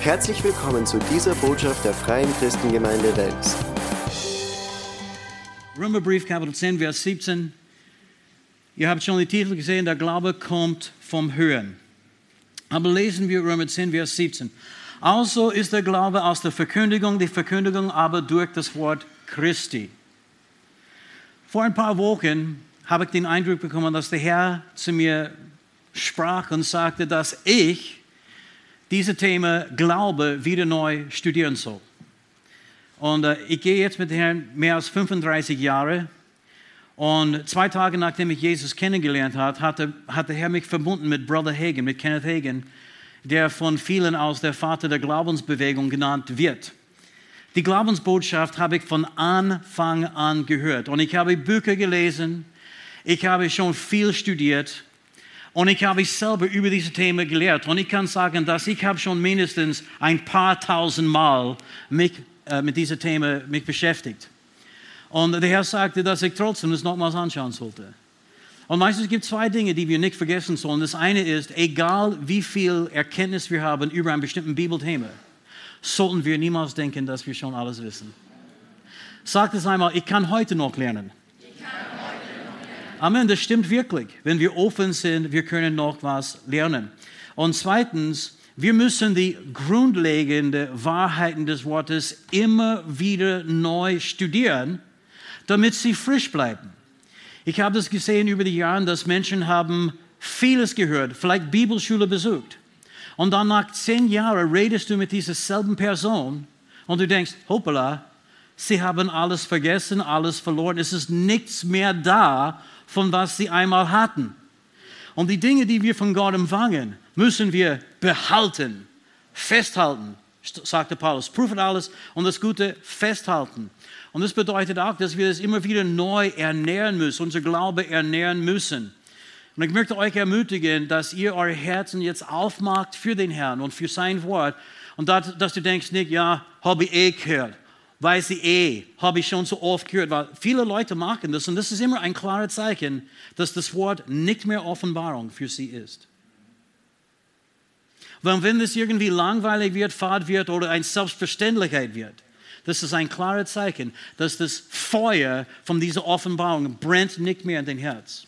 Herzlich willkommen zu dieser Botschaft der Freien Christengemeinde Wels. Römerbrief Kapitel 10, Vers 17. Ihr habt schon den Titel gesehen, der Glaube kommt vom Hören. Aber lesen wir Römer 10, Vers 17. Also ist der Glaube aus der Verkündigung, die Verkündigung aber durch das Wort Christi. Vor ein paar Wochen habe ich den Eindruck bekommen, dass der Herr zu mir sprach und sagte, dass ich diese Thema Glaube wieder neu studieren soll. Und äh, ich gehe jetzt mit Herrn mehr als 35 Jahre. Und zwei Tage nachdem ich Jesus kennengelernt habe, hatte, hat der Herr mich verbunden mit Brother Hagen, mit Kenneth Hagen, der von vielen als der Vater der Glaubensbewegung genannt wird. Die Glaubensbotschaft habe ich von Anfang an gehört. Und ich habe Bücher gelesen, ich habe schon viel studiert und ich habe selber über diese Themen gelehrt. Und ich kann sagen, dass ich habe schon mindestens ein paar tausend Mal mich äh, mit diesem Thema mich beschäftigt. Und der Herr sagte, dass ich trotzdem das nochmals anschauen sollte. Und meistens gibt es zwei Dinge, die wir nicht vergessen sollen. Das eine ist, egal wie viel Erkenntnis wir haben über ein bestimmtes Bibelthema, sollten wir niemals denken, dass wir schon alles wissen. Sagt es einmal, ich kann heute noch lernen. Amen, das stimmt wirklich. Wenn wir offen sind, wir können noch was lernen. Und zweitens, wir müssen die grundlegenden Wahrheiten des Wortes immer wieder neu studieren, damit sie frisch bleiben. Ich habe das gesehen über die Jahre, dass Menschen haben vieles gehört, vielleicht Bibelschule besucht. Und dann nach zehn Jahren redest du mit dieser selben Person und du denkst, hoppala, sie haben alles vergessen, alles verloren, es ist nichts mehr da, von was sie einmal hatten. Und die Dinge, die wir von Gott empfangen, müssen wir behalten, festhalten, sagte Paulus. Prüfen alles und das Gute festhalten. Und das bedeutet auch, dass wir das immer wieder neu ernähren müssen, unser Glaube ernähren müssen. Und ich möchte euch ermutigen, dass ihr eure Herzen jetzt aufmacht für den Herrn und für sein Wort. Und dass, dass du denkst nicht, ja, habe ich eh gehört weiß ich eh, habe ich schon so oft gehört, weil viele Leute machen das und das ist immer ein klares Zeichen, dass das Wort nicht mehr Offenbarung für sie ist. Weil wenn es irgendwie langweilig wird, fad wird oder eine Selbstverständlichkeit wird, das ist ein klares Zeichen, dass das Feuer von dieser Offenbarung brennt nicht mehr in dein Herz.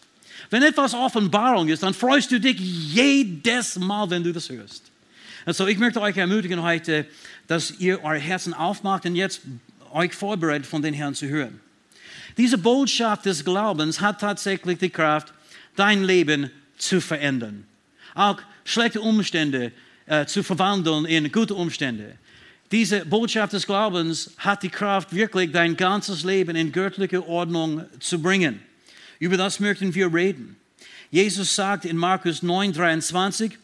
Wenn etwas Offenbarung ist, dann freust du dich jedes Mal, wenn du das hörst. Also ich möchte euch ermutigen heute, dass ihr eure Herzen aufmacht und jetzt euch vorbereitet, von den Herrn zu hören. Diese Botschaft des Glaubens hat tatsächlich die Kraft, dein Leben zu verändern. Auch schlechte Umstände äh, zu verwandeln in gute Umstände. Diese Botschaft des Glaubens hat die Kraft, wirklich dein ganzes Leben in göttliche Ordnung zu bringen. Über das möchten wir reden. Jesus sagt in Markus 9, 23,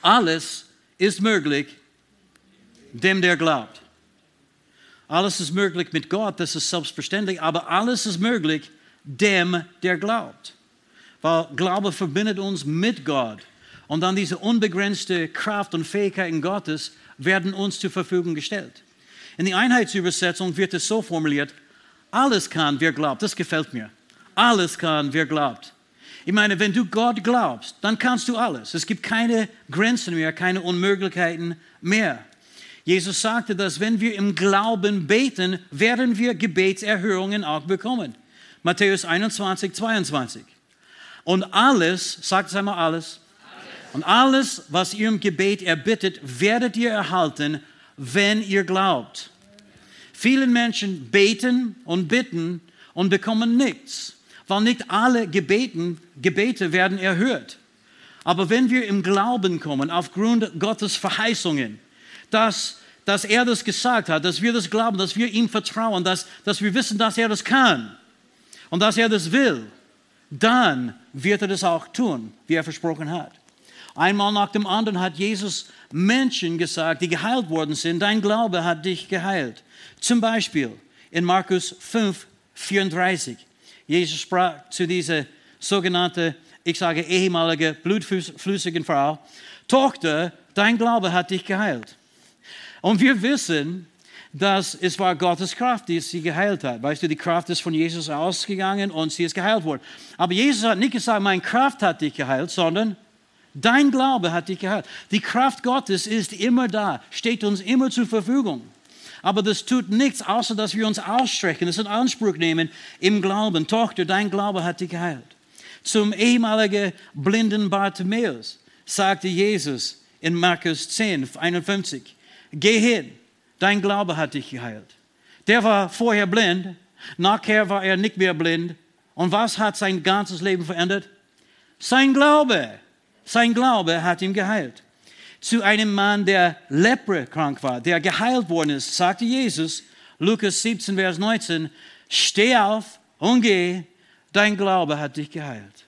alles ist möglich dem, der glaubt. Alles ist möglich mit Gott, das ist selbstverständlich, aber alles ist möglich dem, der glaubt. Weil Glaube verbindet uns mit Gott. Und dann diese unbegrenzte Kraft und Fähigkeiten Gottes werden uns zur Verfügung gestellt. In der Einheitsübersetzung wird es so formuliert, alles kann, wer glaubt. Das gefällt mir. Alles kann, wer glaubt. Ich meine, wenn du Gott glaubst, dann kannst du alles. Es gibt keine Grenzen mehr, keine Unmöglichkeiten mehr. Jesus sagte, dass wenn wir im Glauben beten, werden wir Gebetserhörungen auch bekommen. Matthäus 21, 22. Und alles, sagt es einmal alles, und alles, was ihr im Gebet erbittet, werdet ihr erhalten, wenn ihr glaubt. Viele Menschen beten und bitten und bekommen nichts weil nicht alle Gebeten, Gebete werden erhört. Aber wenn wir im Glauben kommen, aufgrund Gottes Verheißungen, dass, dass er das gesagt hat, dass wir das glauben, dass wir ihm vertrauen, dass, dass wir wissen, dass er das kann und dass er das will, dann wird er das auch tun, wie er versprochen hat. Einmal nach dem anderen hat Jesus Menschen gesagt, die geheilt worden sind, dein Glaube hat dich geheilt. Zum Beispiel in Markus 5, 34. Jesus sprach zu dieser sogenannten, ich sage ehemalige blutflüssigen Frau, Tochter, dein Glaube hat dich geheilt. Und wir wissen, dass es war Gottes Kraft, die sie geheilt hat. Weißt du, die Kraft ist von Jesus ausgegangen und sie ist geheilt worden. Aber Jesus hat nicht gesagt, meine Kraft hat dich geheilt, sondern Dein Glaube hat dich geheilt. Die Kraft Gottes ist immer da, steht uns immer zur Verfügung. Aber das tut nichts, außer dass wir uns ausstrecken, das in Anspruch nehmen im Glauben. Tochter, dein Glaube hat dich geheilt. Zum ehemaligen blinden Bartimäus sagte Jesus in Markus 10, 51, geh hin, dein Glaube hat dich geheilt. Der war vorher blind, nachher war er nicht mehr blind. Und was hat sein ganzes Leben verändert? Sein Glaube. Sein Glaube hat ihn geheilt. Zu einem Mann, der leprekrank war, der geheilt worden ist, sagte Jesus, Lukas 17, Vers 19, steh auf und geh, dein Glaube hat dich geheilt.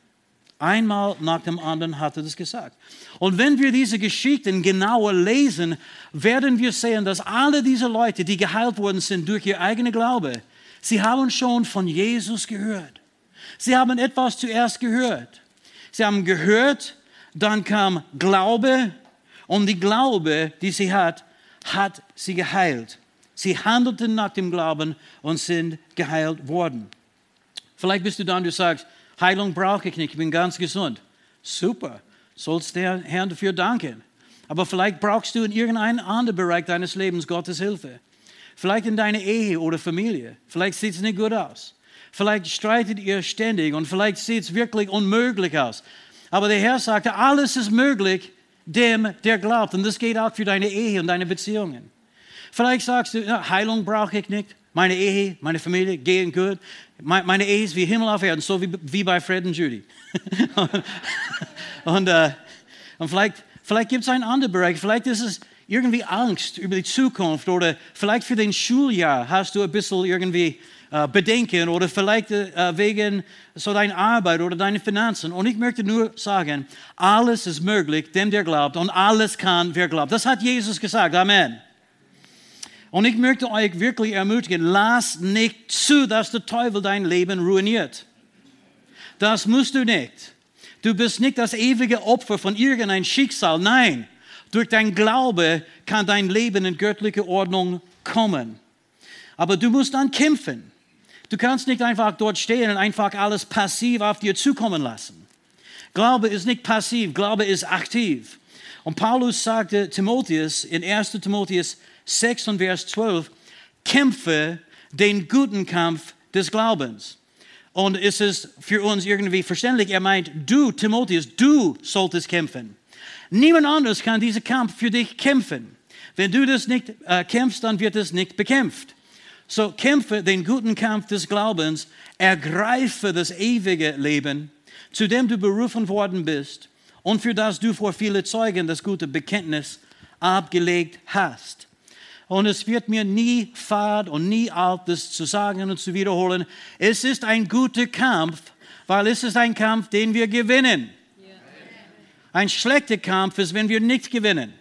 Einmal nach dem anderen hat er das gesagt. Und wenn wir diese Geschichten genauer lesen, werden wir sehen, dass alle diese Leute, die geheilt worden sind durch ihr eigener Glaube, sie haben schon von Jesus gehört. Sie haben etwas zuerst gehört. Sie haben gehört, dann kam Glaube und die Glaube, die sie hat, hat sie geheilt. Sie handelten nach dem Glauben und sind geheilt worden. Vielleicht bist du da und du sagst, Heilung brauche ich nicht, ich bin ganz gesund. Super, sollst der Herrn dafür danken. Aber vielleicht brauchst du in irgendeinem anderen Bereich deines Lebens Gottes Hilfe. Vielleicht in deiner Ehe oder Familie. Vielleicht sieht es nicht gut aus. Vielleicht streitet ihr ständig und vielleicht sieht es wirklich unmöglich aus. Aber der Herr sagte, alles ist möglich dem, der glaubt. Und das geht auch für deine Ehe und deine Beziehungen. Vielleicht sagst du, Heilung brauche ich nicht. Meine Ehe, meine Familie gehen gut. Meine Ehe ist wie Himmel auf Erden, so wie, bei Fred und Judy. und, äh, und vielleicht, vielleicht gibt es einen anderen Bereich. Vielleicht ist es irgendwie Angst über die Zukunft oder vielleicht für den Schuljahr hast du ein bisschen irgendwie äh, Bedenken oder vielleicht äh, wegen so deiner Arbeit oder deiner Finanzen. Und ich möchte nur sagen, alles ist möglich, dem der glaubt und alles kann, wer glaubt. Das hat Jesus gesagt. Amen. Und ich möchte euch wirklich ermutigen, lass nicht zu, dass der Teufel dein Leben ruiniert. Das musst du nicht. Du bist nicht das ewige Opfer von irgendeinem Schicksal. Nein, durch dein Glaube kann dein Leben in göttliche Ordnung kommen. Aber du musst dann kämpfen. Du kannst nicht einfach dort stehen und einfach alles passiv auf dir zukommen lassen. Glaube ist nicht passiv, Glaube ist aktiv. Und Paulus sagte Timotheus in 1. Timotheus 6 und Vers 12, kämpfe den guten Kampf des Glaubens. Und es ist für uns irgendwie verständlich, er meint, du, Timotheus, du solltest kämpfen. Niemand anderes kann diesen Kampf für dich kämpfen. Wenn du das nicht äh, kämpfst, dann wird es nicht bekämpft. So kämpfe den guten Kampf des Glaubens, ergreife das ewige Leben, zu dem du berufen worden bist und für das du vor viele Zeugen das gute Bekenntnis abgelegt hast. Und es wird mir nie fad und nie alt, das zu sagen und zu wiederholen. Es ist ein guter Kampf, weil es ist ein Kampf, den wir gewinnen. Ein schlechter Kampf ist, wenn wir nicht gewinnen.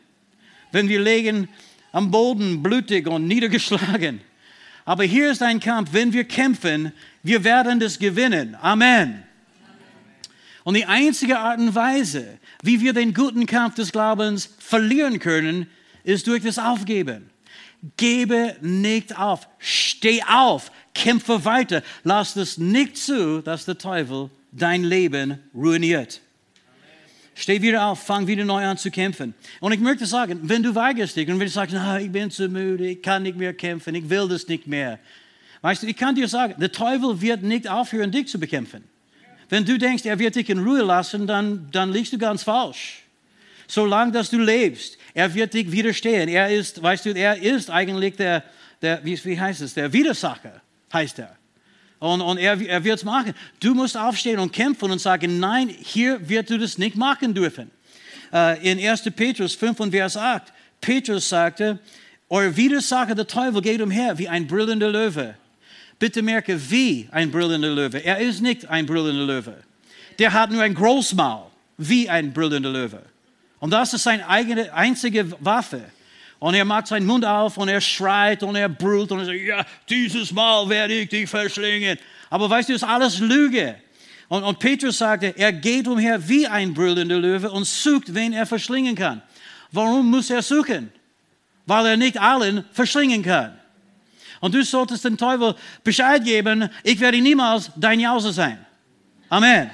Wenn wir liegen am Boden blutig und niedergeschlagen. Aber hier ist ein Kampf, wenn wir kämpfen, wir werden das gewinnen. Amen. Und die einzige Art und Weise, wie wir den guten Kampf des Glaubens verlieren können, ist durch das Aufgeben. Gebe nicht auf. Steh auf. Kämpfe weiter. Lass es nicht zu, dass der Teufel dein Leben ruiniert. Steh wieder auf, fang wieder neu an zu kämpfen. Und ich möchte sagen, wenn du weigerst dich und wenn du sagst, na, ich bin zu müde, ich kann nicht mehr kämpfen, ich will das nicht mehr. Weißt du, ich kann dir sagen, der Teufel wird nicht aufhören, dich zu bekämpfen. Wenn du denkst, er wird dich in Ruhe lassen, dann, dann liegst du ganz falsch. Solange dass du lebst, er wird dich widerstehen. Er ist, weißt du, er ist eigentlich der, der wie, wie heißt es, der Widersacher, heißt er. Und, und er, er wird es machen. Du musst aufstehen und kämpfen und sagen, nein, hier wird du das nicht machen dürfen. Äh, in 1. Petrus 5 und Vers 8, Petrus sagte, euer Widersacher, der Teufel, geht umher wie ein brüllender Löwe. Bitte merke, wie ein brüllender Löwe. Er ist nicht ein brüllender Löwe. Der hat nur ein Großmaul, wie ein brüllender Löwe. Und das ist seine eigene, einzige Waffe. Und er macht seinen Mund auf und er schreit und er brüllt und er sagt, ja, dieses Mal werde ich dich verschlingen. Aber weißt du, das ist alles Lüge. Und, und Petrus sagte, er geht umher wie ein brüllender Löwe und sucht, wen er verschlingen kann. Warum muss er suchen? Weil er nicht allen verschlingen kann. Und du solltest dem Teufel Bescheid geben, ich werde niemals dein Jause sein. Amen.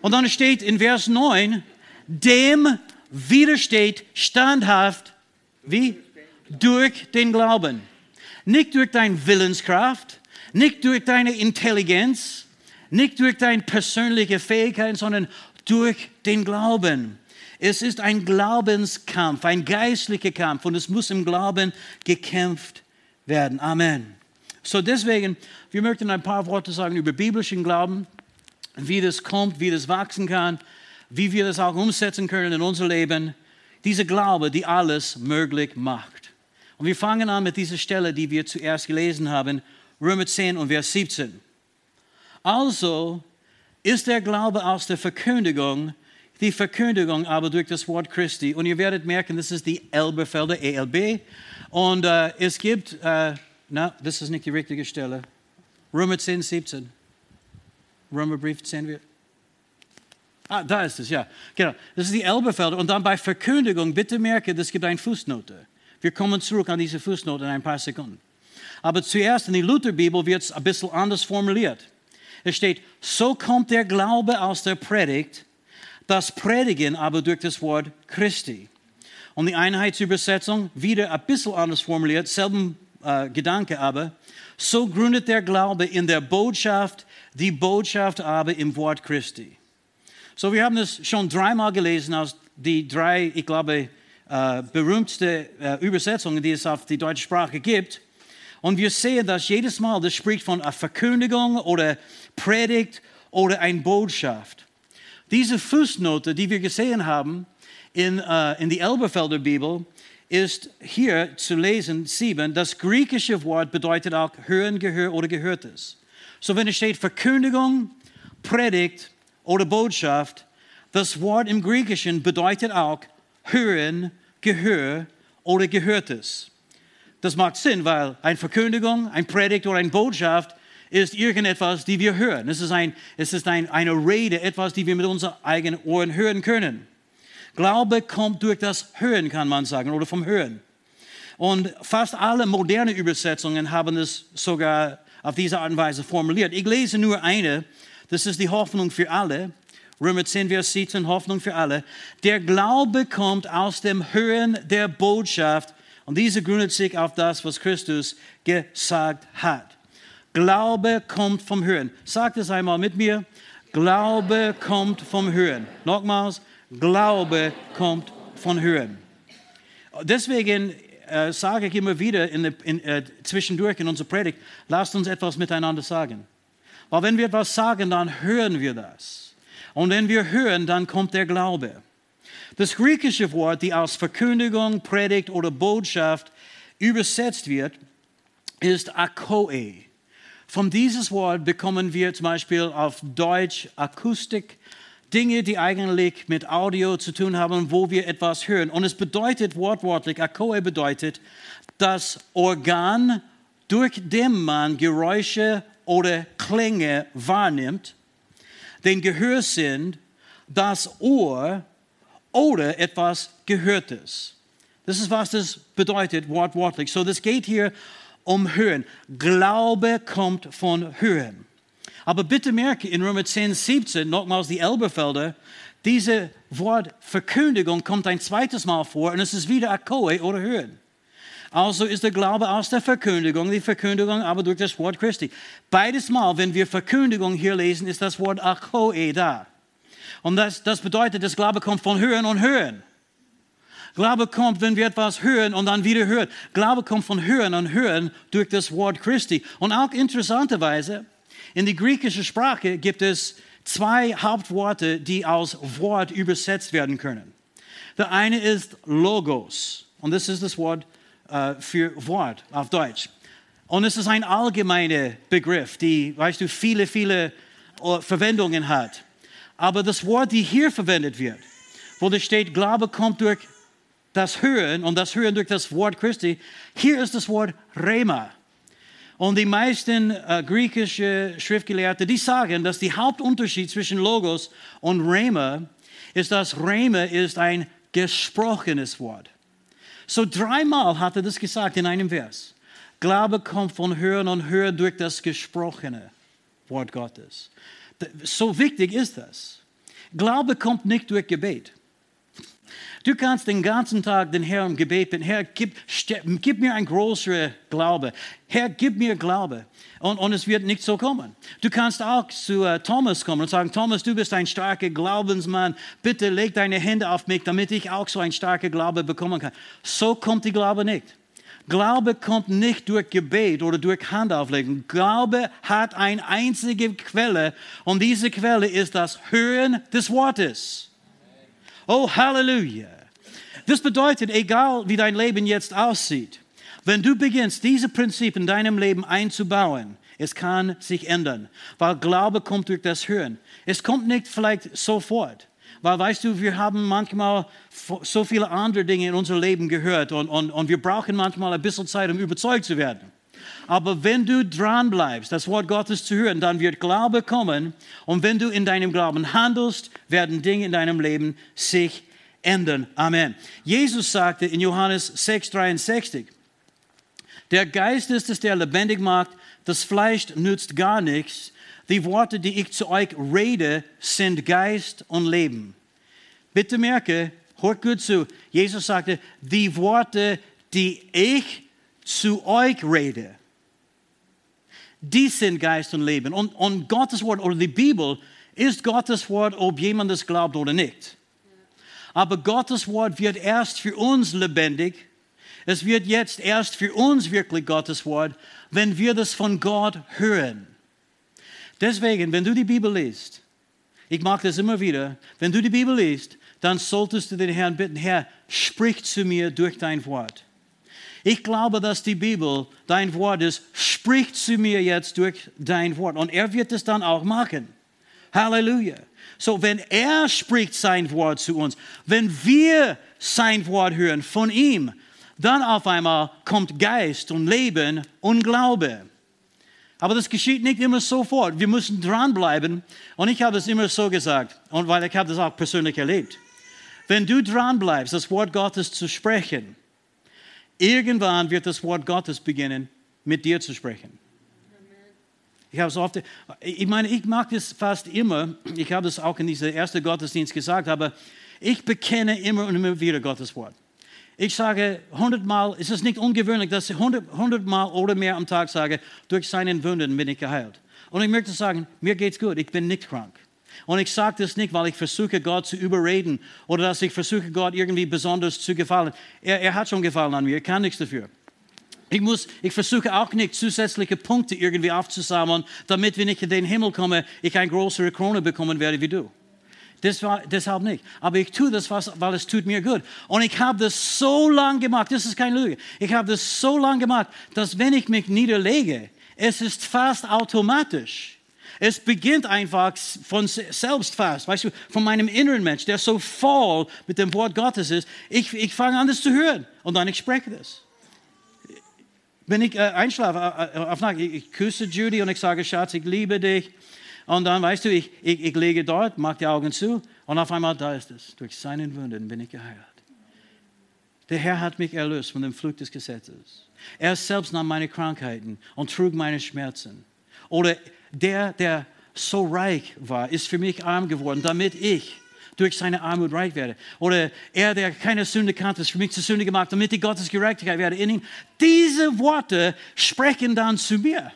Und dann steht in Vers 9, dem widersteht standhaft, wie? Durch den Glauben. Nicht durch deine Willenskraft, nicht durch deine Intelligenz, nicht durch deine persönliche Fähigkeit, sondern durch den Glauben. Es ist ein Glaubenskampf, ein geistlicher Kampf und es muss im Glauben gekämpft werden. Amen. So deswegen, wir möchten ein paar Worte sagen über biblischen Glauben, wie das kommt, wie das wachsen kann, wie wir das auch umsetzen können in unser Leben. Diese Glaube, die alles möglich macht. Und wir fangen an mit dieser Stelle, die wir zuerst gelesen haben, Römer 10 und Vers 17. Also ist der Glaube aus der Verkündigung, die Verkündigung aber durch das Wort Christi. Und ihr werdet merken, das ist die Elberfelder, ELB. Und äh, es gibt, äh, na, das ist nicht die richtige Stelle. Römer 10, 17. Römerbrief 10. Ah, da ist es, ja. Genau. Das ist die Elberfelder. Und dann bei Verkündigung, bitte merke, es gibt eine Fußnote. Wir kommen zurück an diese Fußnote in ein paar Sekunden. Aber zuerst in der Lutherbibel wird es ein bisschen anders formuliert. Es steht, so kommt der Glaube aus der Predigt, das Predigen aber durch das Wort Christi. Und die Einheitsübersetzung, wieder ein bisschen anders formuliert, selben äh, Gedanke aber, so gründet der Glaube in der Botschaft, die Botschaft aber im Wort Christi. So, wir haben das schon dreimal gelesen aus die drei, ich glaube, äh, äh, Übersetzungen, die es auf die deutsche Sprache gibt. Und wir sehen, dass jedes Mal das spricht von einer Verkündigung oder Predigt oder eine Botschaft. Diese Fußnote, die wir gesehen haben in, uh, in die Elberfelder Bibel, ist hier zu lesen, sieben. Das griechische Wort bedeutet auch hören, Gehör oder Gehörtes. So, wenn es steht Verkündigung, Predigt oder Botschaft, das Wort im Griechischen bedeutet auch hören, Gehör oder Gehörtes. Das macht Sinn, weil eine Verkündigung, ein Predigt oder eine Botschaft ist irgendetwas, die wir hören. Es ist, ein, es ist ein, eine Rede, etwas, die wir mit unseren eigenen Ohren hören können. Glaube kommt durch das Hören, kann man sagen, oder vom Hören. Und fast alle moderne Übersetzungen haben es sogar auf diese Art und Weise formuliert. Ich lese nur eine, das ist die Hoffnung für alle. Römer 10, Vers 17, Hoffnung für alle. Der Glaube kommt aus dem Hören der Botschaft und diese gründet sich auf das, was Christus gesagt hat. Glaube kommt vom Hören. Sagt es einmal mit mir. Glaube kommt vom Hören. Nochmals, Glaube kommt von Hören. Deswegen äh, sage ich immer wieder in, in, äh, zwischendurch in unserer Predigt, lasst uns etwas miteinander sagen. Weil wenn wir etwas sagen, dann hören wir das. Und wenn wir hören, dann kommt der Glaube. Das griechische Wort, die als Verkündigung, Predigt oder Botschaft übersetzt wird, ist Akoe. Von dieses Wort bekommen wir zum Beispiel auf Deutsch Akustik, Dinge, die eigentlich mit Audio zu tun haben, wo wir etwas hören. Und es bedeutet wortwörtlich, Akoe bedeutet, das Organ, durch dem man Geräusche oder Klänge wahrnimmt, den Gehörsinn, das Ohr oder etwas Gehörtes. Das ist, was das bedeutet, wortwörtlich. So, das geht hier um Hören. Glaube kommt von Hören. Aber bitte merke in Römer 10, 17, nochmals die Elberfelder, diese Wort Verkündigung kommt ein zweites Mal vor und es ist wieder Akoe oder Hören. Also ist der Glaube aus der Verkündigung, die Verkündigung aber durch das Wort Christi. Beides Mal, wenn wir Verkündigung hier lesen, ist das Wort Akoe da. Und das, das bedeutet, das Glaube kommt von Hören und Hören. Glaube kommt, wenn wir etwas hören und dann wieder hören. Glaube kommt von Hören und Hören durch das Wort Christi. Und auch interessanterweise, in die griechische Sprache gibt es zwei Hauptworte, die als Wort übersetzt werden können. Der eine ist Logos. Und das ist das Wort äh, für Wort auf Deutsch. Und es ist ein allgemeiner Begriff, die, weißt du, viele, viele äh, Verwendungen hat. Aber das Wort, die hier verwendet wird, wo da steht, Glaube kommt durch das Hören und das Hören durch das Wort Christi, hier ist das Wort Rema. Und die meisten äh, griechischen Schriftgelehrten, die sagen, dass der Hauptunterschied zwischen Logos und Rema ist, dass Rema ist ein gesprochenes Wort. So dreimal hat er das gesagt in einem Vers. Glaube kommt von Hören und Hören durch das gesprochene Wort Gottes. So wichtig ist das. Glaube kommt nicht durch Gebet. Du kannst den ganzen Tag den Herrn im Gebet bitten, Herr, gib, gib mir ein größerer Glaube. Herr, gib mir Glaube. Und, und, es wird nicht so kommen. Du kannst auch zu uh, Thomas kommen und sagen, Thomas, du bist ein starker Glaubensmann. Bitte leg deine Hände auf mich, damit ich auch so ein starker Glaube bekommen kann. So kommt die Glaube nicht. Glaube kommt nicht durch Gebet oder durch Handauflegen. Glaube hat eine einzige Quelle und diese Quelle ist das Hören des Wortes. Oh, Halleluja. Das bedeutet, egal wie dein Leben jetzt aussieht, wenn du beginnst, diese Prinzipien in deinem Leben einzubauen, es kann sich ändern, weil Glaube kommt durch das Hören. Es kommt nicht vielleicht sofort. Weil weißt du, wir haben manchmal so viele andere Dinge in unserem Leben gehört und, und, und wir brauchen manchmal ein bisschen Zeit, um überzeugt zu werden. Aber wenn du dran bleibst, das Wort Gottes zu hören, dann wird Glaube kommen. Und wenn du in deinem Glauben handelst, werden Dinge in deinem Leben sich ändern. Amen. Jesus sagte in Johannes 6,63, der Geist ist es, der lebendig macht, das Fleisch nützt gar nichts. Die Worte, die ich zu euch rede, sind Geist und Leben. Bitte merke, hört gut zu. Jesus sagte, die Worte, die ich zu euch rede, die sind Geist und Leben. Und, und Gottes Wort oder die Bibel ist Gottes Wort, ob jemand es glaubt oder nicht. Aber Gottes Wort wird erst für uns lebendig. Es wird jetzt erst für uns wirklich Gottes Wort, wenn wir das von Gott hören. Deswegen, wenn du die Bibel liest, ich mag das immer wieder, wenn du die Bibel liest, dann solltest du den Herrn bitten, Herr, sprich zu mir durch dein Wort. Ich glaube, dass die Bibel dein Wort ist, sprich zu mir jetzt durch dein Wort. Und er wird es dann auch machen. Halleluja. So, wenn er spricht sein Wort zu uns, wenn wir sein Wort hören von ihm, dann auf einmal kommt Geist und Leben und Glaube. Aber das geschieht nicht immer sofort. Wir müssen dranbleiben. Und ich habe es immer so gesagt, und weil ich habe das auch persönlich erlebt. Wenn du dranbleibst, das Wort Gottes zu sprechen, irgendwann wird das Wort Gottes beginnen, mit dir zu sprechen. Ich habe es oft, ich meine, ich mag das fast immer. Ich habe es auch in diesem ersten Gottesdienst gesagt, aber ich bekenne immer und immer wieder Gottes Wort. Ich sage hundertmal, es ist nicht ungewöhnlich, dass ich hundertmal oder mehr am Tag sage, durch seinen Wunden bin ich geheilt. Und ich möchte sagen, mir geht's gut, ich bin nicht krank. Und ich sage das nicht, weil ich versuche, Gott zu überreden oder dass ich versuche, Gott irgendwie besonders zu gefallen. Er, er hat schon gefallen an mir, er kann nichts dafür. Ich, muss, ich versuche auch nicht zusätzliche Punkte irgendwie aufzusammeln, damit, wenn ich in den Himmel komme, ich eine größere Krone bekommen werde wie du. Das war, deshalb nicht. Aber ich tue das, weil es tut mir gut. Und ich habe das so lange gemacht, das ist keine Lüge. Ich habe das so lange gemacht, dass wenn ich mich niederlege, es ist fast automatisch. Es beginnt einfach von selbst fast, weißt du, von meinem inneren Mensch, der so voll mit dem Wort Gottes ist. Ich, ich fange an, das zu hören und dann ich spreche das. Wenn ich äh, einschlafe äh, auf Nacht, ich, ich küsse Judy und ich sage, Schatz, ich liebe dich. Und dann, weißt du, ich, ich, ich lege dort, mache die Augen zu und auf einmal da ist es. Durch seinen Wunden bin ich geheilt. Der Herr hat mich erlöst von dem Flug des Gesetzes. Er selbst nahm meine Krankheiten und trug meine Schmerzen. Oder der, der so reich war, ist für mich arm geworden, damit ich durch seine Armut reich werde. Oder er, der keine Sünde kannte, ist für mich zur Sünde gemacht, damit ich Gottes Gerechtigkeit werde in ihm. Diese Worte sprechen dann zu mir.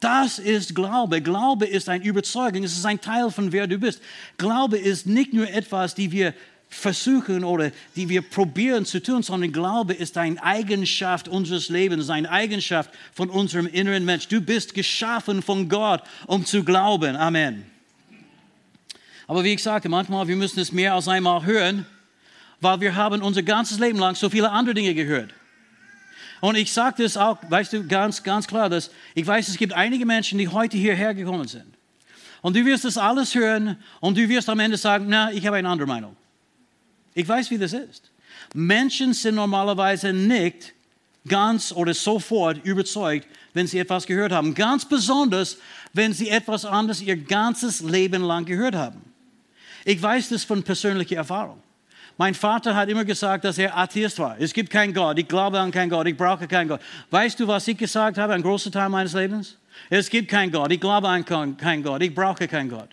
Das ist Glaube. Glaube ist eine Überzeugung. Es ist ein Teil von wer du bist. Glaube ist nicht nur etwas, die wir versuchen oder die wir probieren zu tun, sondern Glaube ist eine Eigenschaft unseres Lebens, eine Eigenschaft von unserem inneren Mensch. Du bist geschaffen von Gott, um zu glauben. Amen. Aber wie ich sagte, manchmal wir müssen es mehr als einmal hören, weil wir haben unser ganzes Leben lang so viele andere Dinge gehört. Und ich sage das auch, weißt du, ganz, ganz klar, dass ich weiß, es gibt einige Menschen, die heute hierher gekommen sind. Und du wirst das alles hören und du wirst am Ende sagen, na, ich habe eine andere Meinung. Ich weiß, wie das ist. Menschen sind normalerweise nicht ganz oder sofort überzeugt, wenn sie etwas gehört haben. Ganz besonders, wenn sie etwas anderes ihr ganzes Leben lang gehört haben. Ich weiß das von persönlicher Erfahrung. Mein Vater hat immer gesagt, dass er Atheist war. Es gibt keinen Gott. Ich glaube an keinen Gott. Ich brauche keinen Gott. Weißt du, was ich gesagt habe, ein großer Teil meines Lebens? Es gibt keinen Gott. Ich glaube an keinen Gott. Ich brauche keinen Gott.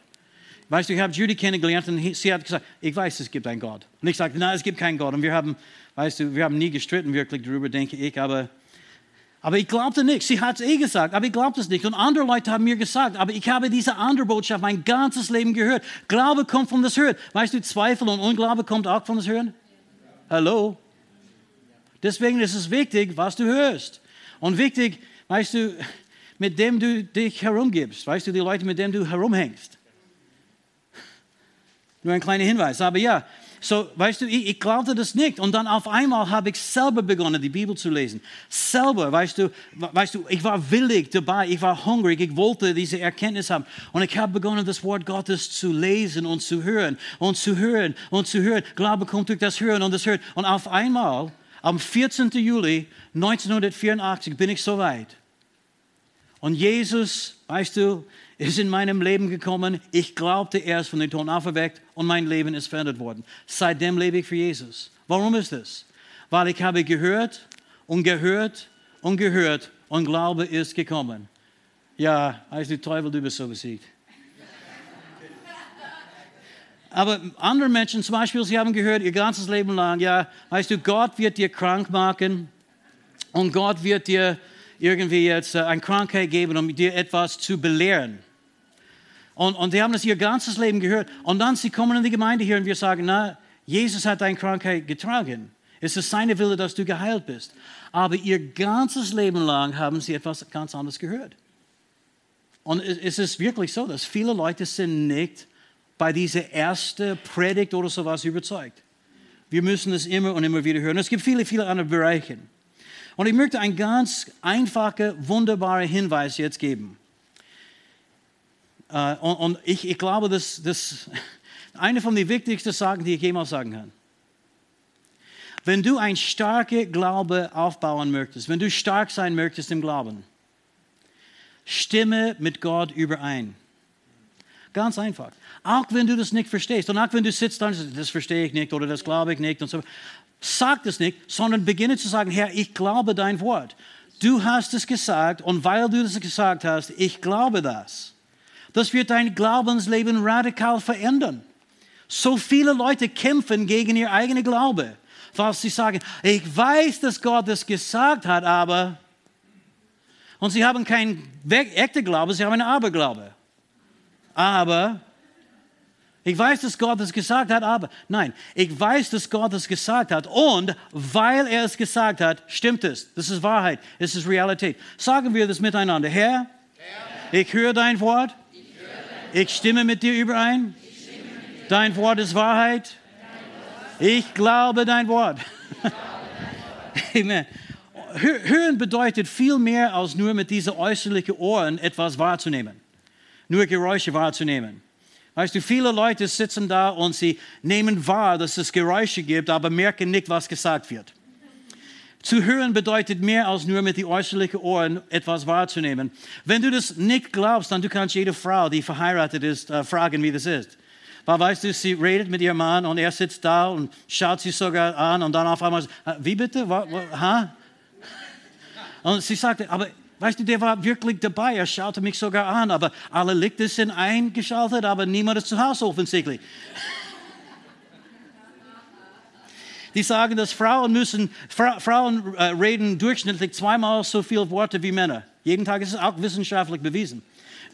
Weißt du, ich habe Judy kennengelernt und sie hat gesagt, ich weiß, es gibt einen Gott. Und ich sagte, nein, es gibt keinen Gott. Und wir haben, weißt du, wir haben nie gestritten wirklich darüber, denke ich, aber aber ich glaubte nicht. Sie hat es eh gesagt, aber ich glaubte es nicht. Und andere Leute haben mir gesagt, aber ich habe diese andere Botschaft mein ganzes Leben gehört. Glaube kommt von das Hören. Weißt du, Zweifel und Unglaube kommt auch von das Hören? Hallo? Deswegen ist es wichtig, was du hörst. Und wichtig, weißt du, mit dem du dich herumgibst. Weißt du, die Leute, mit denen du herumhängst. Nur ein kleiner Hinweis. Aber ja, so, weißt du, ich, ich glaubte das nicht. Und dann auf einmal habe ich selber begonnen, die Bibel zu lesen. Selber, weißt du, weißt du, ich war willig dabei, ich war hungrig, ich wollte diese Erkenntnis haben. Und ich habe begonnen, das Wort Gottes zu lesen und zu hören und zu hören und zu hören. Glaube kommt durch das Hören und das Hören. Und auf einmal, am 14. Juli 1984, bin ich so weit. Und Jesus, weißt du, ist in meinem Leben gekommen. Ich glaubte erst von den Toten auferweckt und mein Leben ist verändert worden. Seitdem lebe ich für Jesus. Warum ist das? Weil ich habe gehört und gehört und gehört und Glaube ist gekommen. Ja, als die Teufel, du bist so besiegt. Aber andere Menschen zum Beispiel, sie haben gehört ihr ganzes Leben lang, ja, weißt du, Gott wird dir krank machen und Gott wird dir irgendwie jetzt äh, eine Krankheit geben, um dir etwas zu belehren. Und, und die haben das ihr ganzes Leben gehört. Und dann sie kommen in die Gemeinde hier und wir sagen, na, Jesus hat deine Krankheit getragen. Es ist seine Wille, dass du geheilt bist. Aber ihr ganzes Leben lang haben sie etwas ganz anderes gehört. Und es ist wirklich so, dass viele Leute sind nicht bei dieser ersten Predigt oder sowas überzeugt. Wir müssen es immer und immer wieder hören. Es gibt viele, viele andere Bereiche. Und ich möchte einen ganz einfachen, wunderbaren Hinweis jetzt geben. Uh, und, ich, glaube, das ist eine von den wichtigsten Sachen, die ich jemals sagen kann. Wenn du ein starker Glaube aufbauen möchtest, wenn du stark sein möchtest im Glauben, stimme mit Gott überein. Ganz einfach. Auch wenn du das nicht verstehst und auch wenn du sitzt und sagst, das verstehe ich nicht oder das glaube ich nicht und so. Sag das nicht, sondern beginne zu sagen, Herr, ich glaube dein Wort. Du hast es gesagt und weil du das gesagt hast, ich glaube das. Das wird dein Glaubensleben radikal verändern. So viele Leute kämpfen gegen ihr eigenen Glaube, weil sie sagen, ich weiß, dass Gott das gesagt hat, aber... Und sie haben keinen echten Glaube, sie haben einen Aberglaube. Aber ich weiß, dass Gott es gesagt hat, aber nein, ich weiß, dass Gott es gesagt hat und weil er es gesagt hat, stimmt es. Das ist Wahrheit, es ist Realität. Sagen wir das miteinander. Herr, Herr. ich höre dein Wort ich stimme mit dir überein. Dein Wort ist Wahrheit. Ich glaube dein Wort. Amen. Hören bedeutet viel mehr als nur mit diesen äußerlichen Ohren etwas wahrzunehmen. Nur Geräusche wahrzunehmen. Weißt du, viele Leute sitzen da und sie nehmen wahr, dass es Geräusche gibt, aber merken nicht, was gesagt wird. Zu hören bedeutet mehr als nur mit den äußerlichen Ohren etwas wahrzunehmen. Wenn du das nicht glaubst, dann du kannst jede Frau, die verheiratet ist, äh, fragen, wie das ist. Weil weißt du, sie redet mit ihrem Mann und er sitzt da und schaut sie sogar an und dann auf einmal, äh, wie bitte? Ha? Und sie sagte, aber weißt du, der war wirklich dabei, er schaute mich sogar an, aber alle Lichter sind eingeschaltet, aber niemand ist zu Hause offensichtlich. die sagen, dass Frauen müssen, Fra Frauen äh, reden durchschnittlich zweimal so viele Worte wie Männer. Jeden Tag ist es auch wissenschaftlich bewiesen.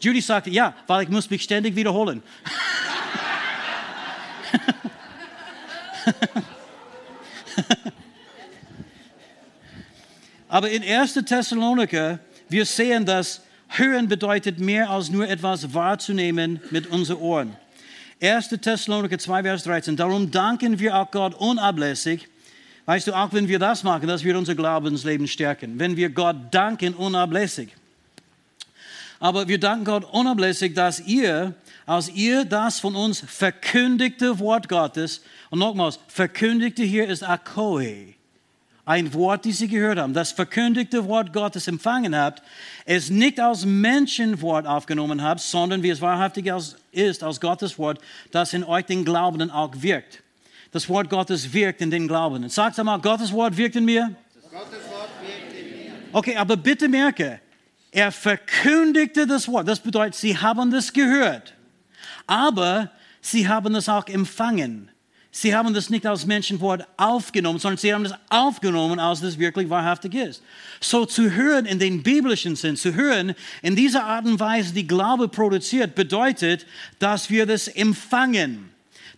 Judy sagte, ja, weil ich muss mich ständig wiederholen. Aber in 1. Thessaloniker, wir sehen, dass Hören bedeutet mehr als nur etwas wahrzunehmen mit unseren Ohren. 1. Thessaloniker 2, Vers 13. Darum danken wir auch Gott unablässig. Weißt du, auch wenn wir das machen, das wird unser Glaubensleben stärken. Wenn wir Gott danken unablässig. Aber wir danken Gott unablässig, dass ihr, als ihr das von uns verkündigte Wort Gottes, und nochmals, verkündigte hier ist Akoe, ein Wort, das Sie gehört haben, das verkündigte Wort Gottes empfangen habt, es nicht als Menschenwort aufgenommen habt, sondern wie es wahrhaftig ist, als Gottes Wort, das in euch den Glaubenden auch wirkt. Das Wort Gottes wirkt in den Glaubenden. Sagt einmal, Gottes Wort wirkt in mir. Gottes Wort wirkt in mir. Okay, aber bitte merke, er verkündigte das Wort. Das bedeutet, sie haben das gehört. Aber sie haben es auch empfangen. Sie haben das nicht als Menschenwort aufgenommen, sondern sie haben es aufgenommen, als es wirklich wahrhaftig ist. So zu hören in den biblischen Sinn, zu hören in dieser Art und Weise, die Glaube produziert, bedeutet, dass wir das empfangen,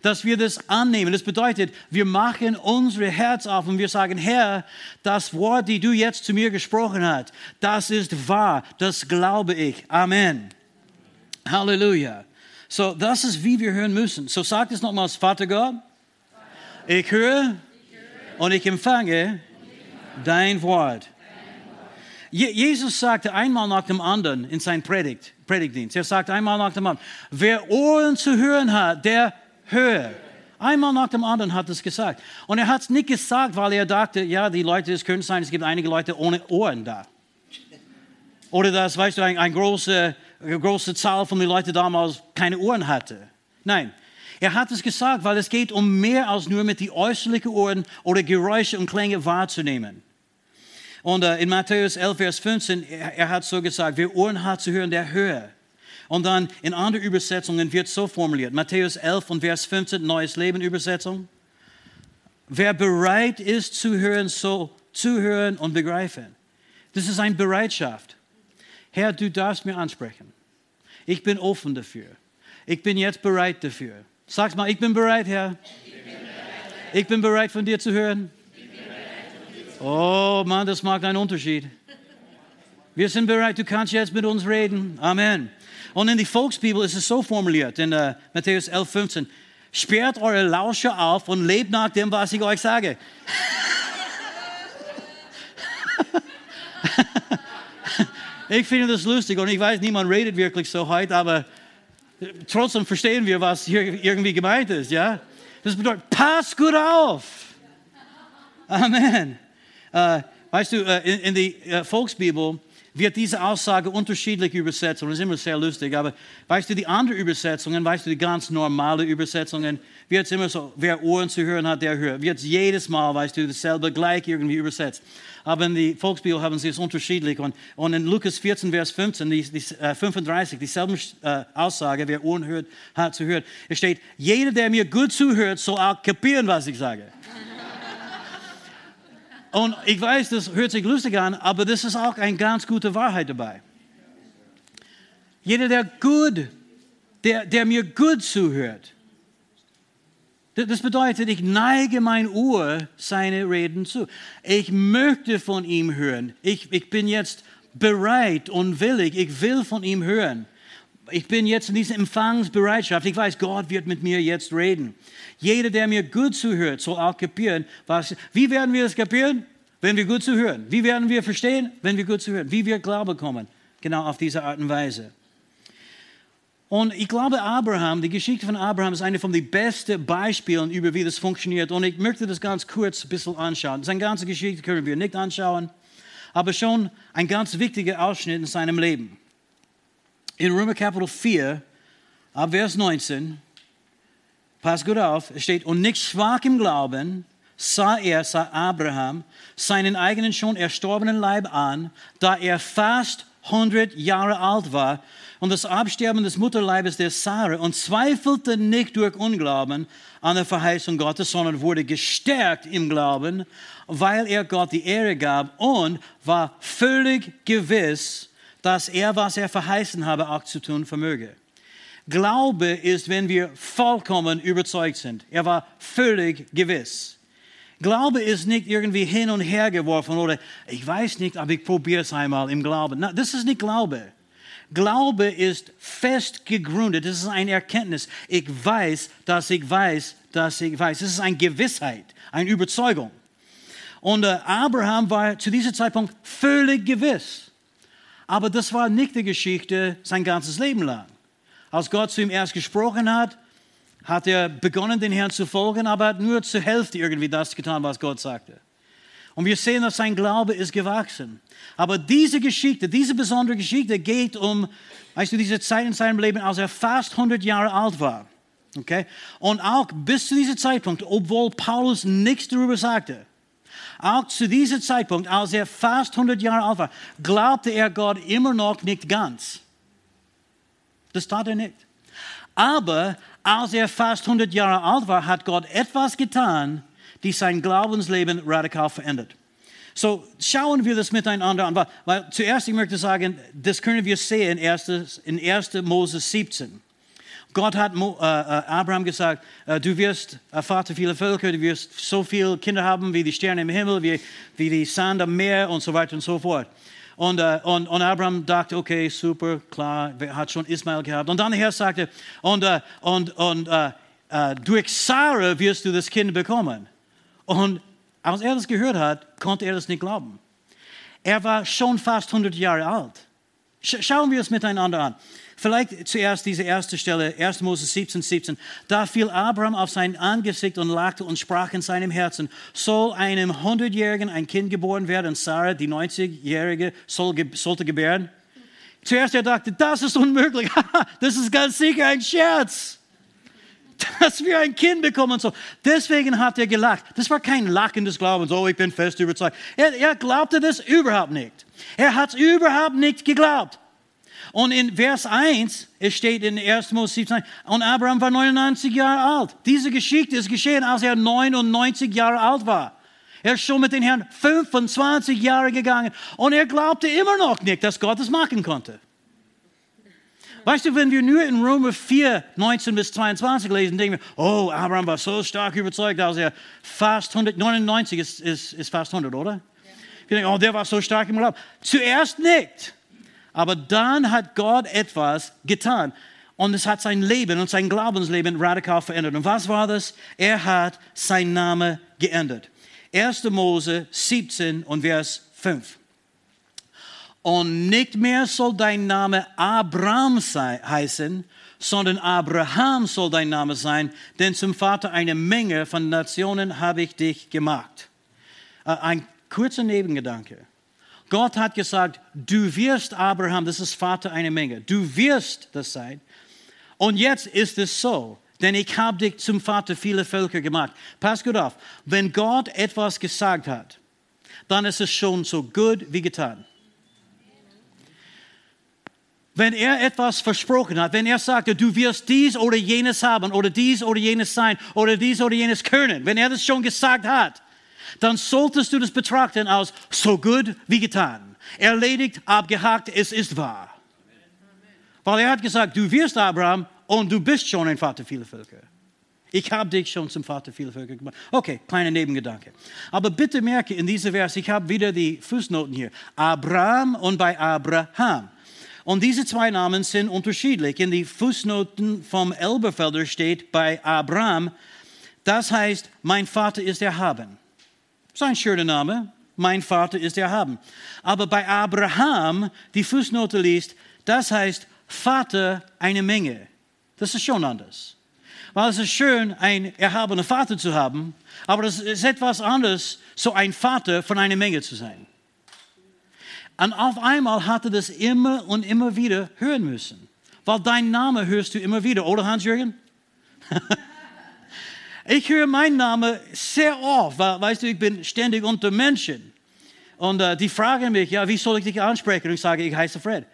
dass wir das annehmen. Das bedeutet, wir machen unsere Herz auf und wir sagen, Herr, das Wort, die du jetzt zu mir gesprochen hast, das ist wahr, das glaube ich. Amen. Halleluja. So, das ist, wie wir hören müssen. So sagt es nochmals, Vater Gott, ich höre und ich empfange dein Wort. Jesus sagte einmal nach dem anderen in seinem Predigt, Predigtdienst, er sagt einmal nach dem anderen, wer Ohren zu hören hat, der höre. Einmal nach dem anderen hat es gesagt. Und er hat es nicht gesagt, weil er dachte, ja, die Leute, es könnte sein, es gibt einige Leute ohne Ohren da. Oder dass, weißt du, eine ein große, große Zahl von den Leuten damals keine Ohren hatte. Nein, er hat es gesagt, weil es geht um mehr als nur mit die äußerlichen Ohren oder Geräusche und Klänge wahrzunehmen. Und äh, in Matthäus 11, Vers 15, er, hat so gesagt, wer Ohren hat zu hören, der höre. Und dann in anderen Übersetzungen wird so formuliert, Matthäus 11 und Vers 15, Neues Leben Übersetzung. Wer bereit ist zu hören, so zuhören und begreifen. Das ist eine Bereitschaft. Herr, du darfst mir ansprechen. Ich bin offen dafür. Ich bin jetzt bereit dafür. Sag mal, ich bin bereit, Herr. Ich bin bereit, von dir zu hören. Oh Mann, das macht einen Unterschied. Wir sind bereit, du kannst jetzt mit uns reden. Amen. Und in die Volksbibel ist es so formuliert, in uh, Matthäus 11, 15. Sperrt eure Lausche auf und lebt nach dem, was ich euch sage. ich finde das lustig und ich weiß, niemand redet wirklich so heute, aber trotzdem verstehen wir, was hier irgendwie gemeint ist, ja? Das bedeutet, pass gut auf. Amen. Äh, weißt du, äh, in, in die äh, Volksbibel wird diese Aussage unterschiedlich übersetzt und das ist immer sehr lustig. Aber weißt du, die anderen Übersetzungen, weißt du, die ganz normale Übersetzungen, wird es immer so, wer Ohren zu hören hat, der hört. Wird jedes Mal, weißt du, dasselbe gleich irgendwie übersetzt aber in die Volksbibel haben sie es unterschiedlich. Und, und in Lukas 14, Vers 15, die, die, äh, 35, dieselbe äh, Aussage, wer Ohren hört, hat zu hören. Es steht, jeder, der mir gut zuhört, soll auch kapieren, was ich sage. Und ich weiß, das hört sich lustig an, aber das ist auch eine ganz gute Wahrheit dabei. Jeder, der gut, der, der mir gut zuhört, das bedeutet, ich neige mein Ohr seine Reden zu. Ich möchte von ihm hören. Ich, ich bin jetzt bereit und willig. Ich will von ihm hören. Ich bin jetzt in dieser Empfangsbereitschaft. Ich weiß, Gott wird mit mir jetzt reden. Jeder, der mir gut zuhört, soll auch kapieren, was. Wie werden wir es kapieren? Wenn wir gut zuhören. Wie werden wir verstehen? Wenn wir gut zuhören. Wie wir Glaube kommen. Genau auf diese Art und Weise. Und ich glaube, Abraham, die Geschichte von Abraham ist eine von den besten Beispielen über wie das funktioniert. Und ich möchte das ganz kurz ein bisschen anschauen. Seine ganze Geschichte können wir nicht anschauen, aber schon ein ganz wichtiger Ausschnitt in seinem Leben. In Römer Kapitel 4, ab Vers 19, pass gut auf, es steht, und nicht schwach im Glauben, sah er, sah Abraham, seinen eigenen schon erstorbenen Leib an, da er fast 100 Jahre alt war und das Absterben des Mutterleibes der Sarah und zweifelte nicht durch Unglauben an der Verheißung Gottes, sondern wurde gestärkt im Glauben, weil er Gott die Ehre gab und war völlig gewiss, dass er, was er verheißen habe, auch zu tun vermöge. Glaube ist, wenn wir vollkommen überzeugt sind. Er war völlig gewiss. Glaube ist nicht irgendwie hin und her geworfen oder ich weiß nicht, aber ich probiere es einmal im Glauben. Na, das ist nicht Glaube. Glaube ist fest gegründet. Das ist eine Erkenntnis. Ich weiß, dass ich weiß, dass ich weiß. Das ist eine Gewissheit, eine Überzeugung. Und äh, Abraham war zu diesem Zeitpunkt völlig gewiss. Aber das war nicht die Geschichte sein ganzes Leben lang. Als Gott zu ihm erst gesprochen hat, hat er begonnen, den Herrn zu folgen, aber hat nur zur Hälfte irgendwie das getan, was Gott sagte. Und wir sehen, dass sein Glaube ist gewachsen. Aber diese Geschichte, diese besondere Geschichte geht um, weißt du, diese Zeit in seinem Leben, als er fast 100 Jahre alt war. Okay? Und auch bis zu diesem Zeitpunkt, obwohl Paulus nichts darüber sagte, auch zu diesem Zeitpunkt, als er fast 100 Jahre alt war, glaubte er Gott immer noch nicht ganz. Das tat er nicht. Aber als er fast 100 Jahre alt war, hat Gott etwas getan, die sein Glaubensleben radikal verändert. So schauen wir das miteinander an. Weil, weil zuerst, ich möchte sagen, das können wir sehen in 1. In 1. Moses 17. Gott hat Mo, äh, äh, Abraham gesagt, äh, du wirst äh, Vater vieler Völker, du wirst so viele Kinder haben wie die Sterne im Himmel, wie, wie die Sand am Meer und so weiter und so fort. Und, äh, und, und Abraham dachte, okay, super, klar, hat schon Ismael gehabt. Und dann der Herr sagte, und, äh, und, und durch Sarah wirst du das Kind bekommen. Und als er das gehört hat, konnte er das nicht glauben. Er war schon fast 100 Jahre alt. Schauen wir es miteinander an. Vielleicht zuerst diese erste Stelle, 1. Mose 17, 17. Da fiel Abraham auf sein Angesicht und lachte und sprach in seinem Herzen, soll einem 100-Jährigen ein Kind geboren werden und Sarah, die 90-Jährige, soll, sollte gebären? Zuerst er dachte, das ist unmöglich. das ist ganz sicher ein Scherz dass wir ein Kind bekommen und so. Deswegen hat er gelacht. Das war kein Lachen des Glaubens, oh, ich bin fest überzeugt. Er, er glaubte das überhaupt nicht. Er hat es überhaupt nicht geglaubt. Und in Vers 1, es steht in 1. Mose 17, und Abraham war 99 Jahre alt. Diese Geschichte ist geschehen, als er 99 Jahre alt war. Er ist schon mit den Herrn 25 Jahre gegangen und er glaubte immer noch nicht, dass Gott es machen konnte. Weißt du, wenn wir nur in Römer 4, 19 bis 22 lesen, denken wir, oh, Abraham war so stark überzeugt, dass er fast 199 ist, ist, ist fast 100, oder? Ja. Wir denken, oh, der war so stark im Glauben. Zuerst nicht. Aber dann hat Gott etwas getan. Und es hat sein Leben und sein Glaubensleben radikal verändert. Und was war das? Er hat seinen Namen geändert. 1. Mose 17 und Vers 5. Und nicht mehr soll dein Name Abraham sei, heißen, sondern Abraham soll dein Name sein, denn zum Vater einer Menge von Nationen habe ich dich gemacht. Äh, ein kurzer Nebengedanke. Gott hat gesagt, du wirst Abraham, das ist Vater einer Menge, du wirst das sein. Und jetzt ist es so, denn ich habe dich zum Vater vieler Völker gemacht. Pass gut auf, wenn Gott etwas gesagt hat, dann ist es schon so gut wie getan. Wenn er etwas versprochen hat, wenn er sagte, du wirst dies oder jenes haben oder dies oder jenes sein oder dies oder jenes können, wenn er das schon gesagt hat, dann solltest du das betrachten als so gut wie getan. Erledigt, abgehakt, es ist wahr. Weil er hat gesagt, du wirst Abraham und du bist schon ein Vater vieler Völker. Ich habe dich schon zum Vater vieler Völker gemacht. Okay, kleiner Nebengedanke. Aber bitte merke in diesem Vers, ich habe wieder die Fußnoten hier. Abraham und bei Abraham. Und diese zwei Namen sind unterschiedlich. In die Fußnoten vom Elberfelder steht bei Abraham, das heißt, mein Vater ist erhaben. Das ist ein schöner Name, mein Vater ist erhaben. Aber bei Abraham, die Fußnote liest, das heißt, Vater eine Menge. Das ist schon anders. Weil es ist schön, einen erhabenen Vater zu haben, aber es ist etwas anderes, so ein Vater von einer Menge zu sein. Und auf einmal hatte das immer und immer wieder hören müssen. Weil dein Name hörst du immer wieder, oder Hans-Jürgen? ich höre meinen Namen sehr oft, weil, weißt du, ich bin ständig unter Menschen. Und äh, die fragen mich, ja, wie soll ich dich ansprechen? Und ich sage, ich heiße Fred.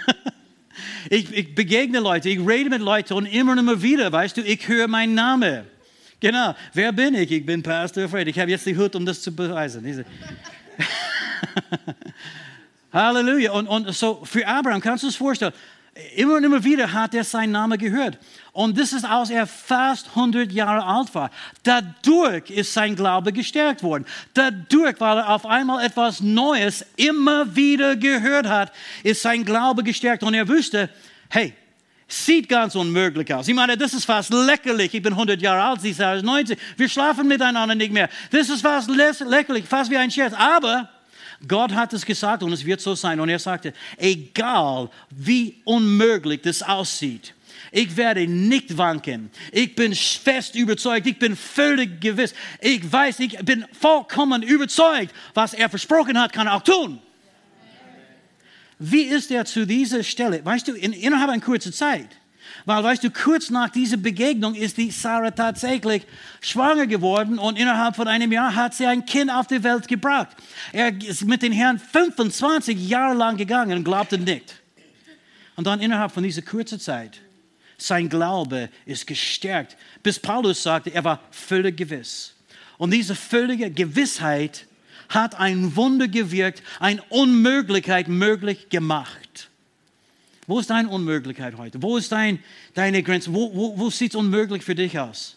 ich, ich, begegne Leute, ich rede mit Leuten und immer und immer wieder, weißt du, ich höre meinen Namen. Genau, wer bin ich? Ich bin Pastor Fred. Ich habe jetzt die Hut, um das zu beweisen. Halleluja. Und, und so für Abraham, kannst du es vorstellen, immer und immer wieder hat er seinen Namen gehört. Und das ist, als er fast 100 Jahre alt war. Dadurch ist sein Glaube gestärkt worden. Dadurch, weil er auf einmal etwas Neues immer wieder gehört hat, ist sein Glaube gestärkt. Und er wusste, hey, sieht ganz unmöglich aus. Ich meine, das ist fast lächerlich. Ich bin 100 Jahre alt, sie ist 90. Wir schlafen miteinander nicht mehr. Das ist fast lächerlich, fast wie ein Scherz. Aber Gott hat es gesagt und es wird so sein. Und er sagte, egal wie unmöglich das aussieht, ich werde nicht wanken. Ich bin fest überzeugt. Ich bin völlig gewiss. Ich weiß, ich bin vollkommen überzeugt, was er versprochen hat, kann er auch tun. Wie ist er zu dieser Stelle? Weißt du, in, innerhalb einer kurzen Zeit weil, weißt du, kurz nach dieser Begegnung ist die Sarah tatsächlich schwanger geworden und innerhalb von einem Jahr hat sie ein Kind auf die Welt gebracht. Er ist mit den Herrn 25 Jahre lang gegangen und glaubte nicht. Und dann innerhalb von dieser kurzen Zeit sein Glaube ist gestärkt, bis Paulus sagte, er war völlig gewiss. Und diese völlige Gewissheit hat ein Wunder gewirkt, eine Unmöglichkeit möglich gemacht. Wo ist deine Unmöglichkeit heute? Wo ist dein, deine Grenze? Wo, wo, wo sieht es unmöglich für dich aus?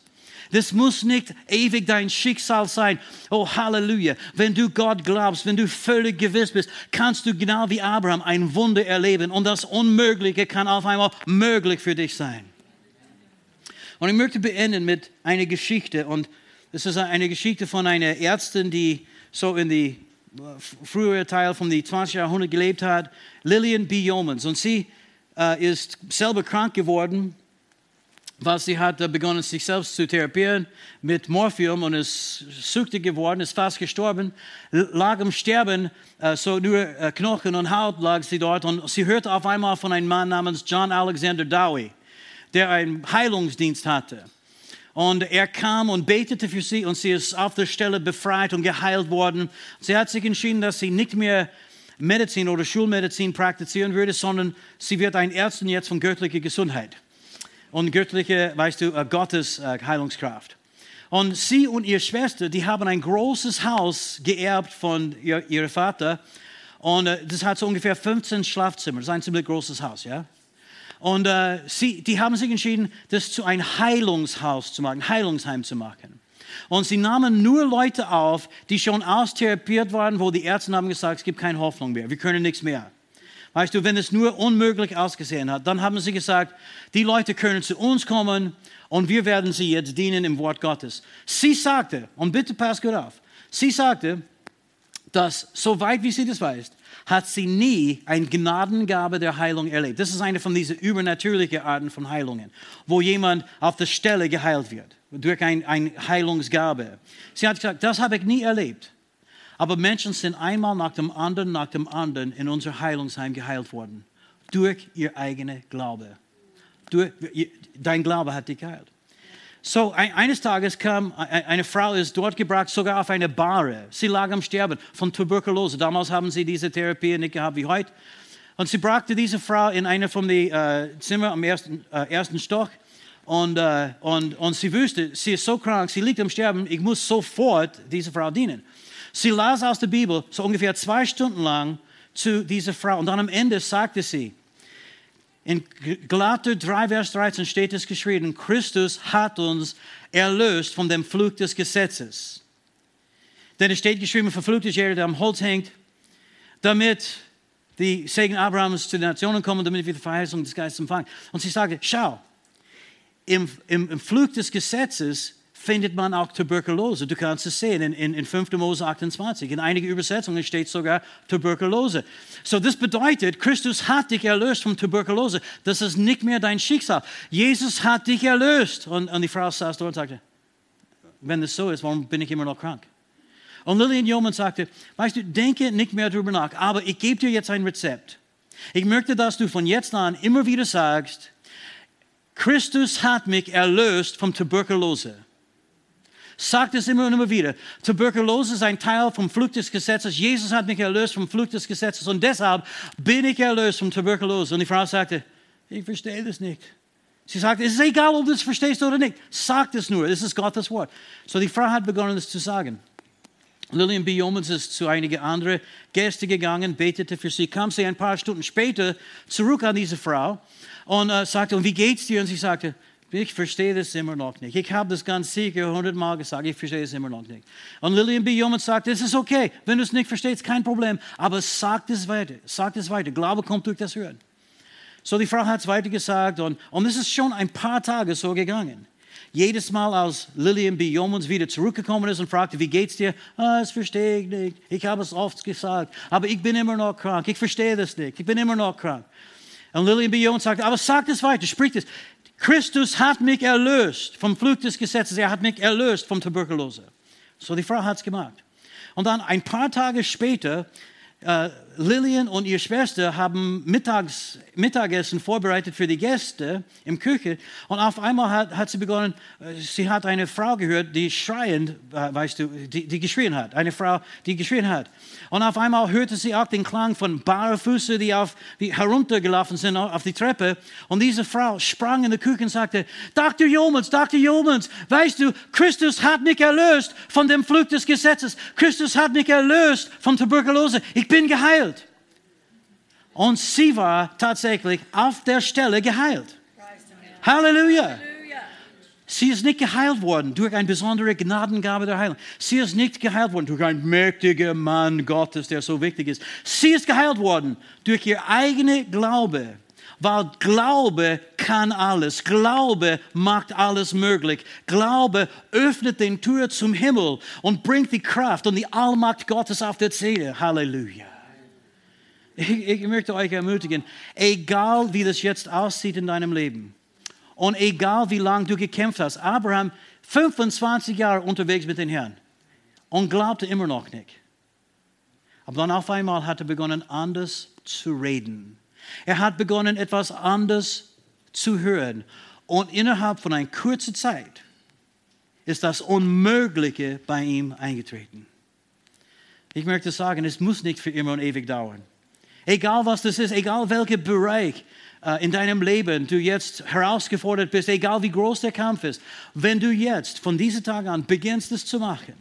Das muss nicht ewig dein Schicksal sein. Oh, Halleluja. Wenn du Gott glaubst, wenn du völlig gewiss bist, kannst du genau wie Abraham ein Wunder erleben. Und das Unmögliche kann auf einmal möglich für dich sein. Und ich möchte beenden mit einer Geschichte. Und das ist eine Geschichte von einer Ärztin, die so in die äh, frühere Teil die 20. Jahrhundert gelebt hat, Lillian B. Yeomans. Und sie äh, ist selber krank geworden weil sie hat begonnen, sich selbst zu therapieren mit Morphium und ist süchtig geworden, ist fast gestorben, lag im Sterben, äh, so nur äh, Knochen und Haut lag sie dort und sie hörte auf einmal von einem Mann namens John Alexander Dowie, der einen Heilungsdienst hatte. Und er kam und betete für sie und sie ist auf der Stelle befreit und geheilt worden. Sie hat sich entschieden, dass sie nicht mehr Medizin oder Schulmedizin praktizieren würde, sondern sie wird ein Ärztin jetzt von göttlicher Gesundheit und göttliche, weißt du, äh, Gottes äh, Heilungskraft. Und sie und ihre Schwester, die haben ein großes Haus geerbt von ihr, ihrem Vater. Und äh, das hat so ungefähr 15 Schlafzimmer. Das ist ein ziemlich großes Haus, ja. Und äh, sie, die haben sich entschieden, das zu einem Heilungshaus zu machen, Heilungsheim zu machen. Und sie nahmen nur Leute auf, die schon austherapiert waren, wo die Ärzte haben gesagt, es gibt keine Hoffnung mehr, wir können nichts mehr. Weißt du, wenn es nur unmöglich ausgesehen hat, dann haben sie gesagt, die Leute können zu uns kommen und wir werden sie jetzt dienen im Wort Gottes. Sie sagte, und bitte pass gut auf, sie sagte, dass soweit wie sie das weiß, hat sie nie eine Gnadengabe der Heilung erlebt. Das ist eine von diesen übernatürlichen Arten von Heilungen, wo jemand auf der Stelle geheilt wird, durch eine ein Heilungsgabe. Sie hat gesagt, das habe ich nie erlebt. Aber Menschen sind einmal nach dem anderen, nach dem anderen in unser Heilungsheim geheilt worden. Durch ihr eigener Glaube. Durch, dein Glaube hat dich geheilt. So, eines Tages kam eine Frau, ist dort gebracht, sogar auf eine Bahre. Sie lag am Sterben von Tuberkulose. Damals haben sie diese Therapie nicht gehabt wie heute. Und sie brachte diese Frau in eine von den äh, Zimmern am ersten, äh, ersten Stock. Und, äh, und, und sie wusste, sie ist so krank, sie liegt am Sterben, ich muss sofort diese Frau dienen. Sie las aus der Bibel so ungefähr zwei Stunden lang zu dieser Frau. Und dann am Ende sagte sie, in Galater 3, Vers 13 steht es geschrieben, Christus hat uns erlöst von dem Flug des Gesetzes. Denn es steht geschrieben, verflucht ist jeder, der am Holz hängt, damit die Segen Abrahams zu den Nationen kommen, damit wir die Verheißung des Geistes empfangen. Und sie sagte, schau, im, im, im Flug des Gesetzes findet man auch Tuberkulose. Du kannst es sehen in, in, in 5. Mose 28. In einigen Übersetzungen steht sogar Tuberkulose. So, das bedeutet, Christus hat dich erlöst von Tuberkulose. Das ist nicht mehr dein Schicksal. Jesus hat dich erlöst. Und, und die Frau saß dort und sagte, wenn das so ist, warum bin ich immer noch krank? Und Lillian Yeoman sagte, weißt du, denke nicht mehr darüber nach, aber ich gebe dir jetzt ein Rezept. Ich möchte, dass du von jetzt an immer wieder sagst, Christus hat mich erlöst von Tuberkulose sagt es immer und immer wieder. Tuberkulose ist ein Teil vom Flug des Gesetzes. Jesus hat mich erlöst vom Flug des Gesetzes und deshalb bin ich erlöst von Tuberkulose. Und die Frau sagte, ich verstehe das nicht. Sie sagte, es ist egal, ob du es verstehst oder nicht. Sag es nur, es ist Gottes Wort. So die Frau hat begonnen, es zu sagen. Lillian B. Yeomans ist zu einigen anderen Gästen gegangen, betete für sie, kam sie ein paar Stunden später zurück an diese Frau und äh, sagte, und wie geht's dir? Und sie sagte, ich verstehe das immer noch nicht. Ich habe das ganz sicher hundertmal gesagt, ich verstehe es immer noch nicht. Und Lillian B. Yeoman sagt, es ist okay, wenn du es nicht verstehst, kein Problem, aber sag es weiter, sag es weiter. Glaube kommt durch das Hören. So, die Frau hat es weiter gesagt und, und es ist schon ein paar Tage so gegangen. Jedes Mal, als Lillian B. Yeomans wieder zurückgekommen ist und fragte, wie geht's dir? Ah, das verstehe ich nicht. Ich habe es oft gesagt, aber ich bin immer noch krank. Ich verstehe das nicht. Ich bin immer noch krank. Und Lillian B. Yeomans sagt, aber sag es weiter, sprich es. Christus hat mich erlöst vom Flug des Gesetzes. Er hat mich erlöst vom Tuberkulose. So, die Frau hat es gemacht. Und dann ein paar Tage später äh, Lillian und ihre Schwester haben Mittags, Mittagessen vorbereitet für die Gäste im Küche und auf einmal hat, hat sie begonnen, äh, sie hat eine Frau gehört, die schreiend, äh, weißt du, die, die geschrien hat, eine Frau, die geschrien hat. Und auf einmal hörte sie auch den Klang von Barfuße, die, die heruntergelaufen sind auf die Treppe und diese Frau sprang in die Küche und sagte, Dr. Jomans, Dr. Jomans, weißt du, Christus hat mich erlöst von dem Flug des Gesetzes, Christus hat mich erlöst von Tuberkulose, ich bin geheilt. Und sie war tatsächlich auf der Stelle geheilt. Halleluja. Sie ist nicht geheilt worden durch eine besondere Gnadengabe der Heilung. Sie ist nicht geheilt worden durch einen mächtigen Mann Gottes, der so wichtig ist. Sie ist geheilt worden durch ihr eigener Glaube. Weil Glaube kann alles. Glaube macht alles möglich. Glaube öffnet den Tür zum Himmel und bringt die Kraft und die Allmacht Gottes auf der Seele. Halleluja. Ich, ich möchte euch ermutigen, egal wie das jetzt aussieht in deinem Leben und egal wie lange du gekämpft hast, Abraham 25 Jahre unterwegs mit dem Herrn und glaubte immer noch nicht. Aber dann auf einmal hat er begonnen, anders zu reden. Er hat begonnen, etwas anders zu hören. Und innerhalb von einer kurzen Zeit ist das Unmögliche bei ihm eingetreten. Ich möchte sagen, es muss nicht für immer und ewig dauern. Egal was das ist, egal welcher Bereich äh, in deinem Leben du jetzt herausgefordert bist, egal wie groß der Kampf ist, wenn du jetzt von diesem Tag an beginnst, es zu machen.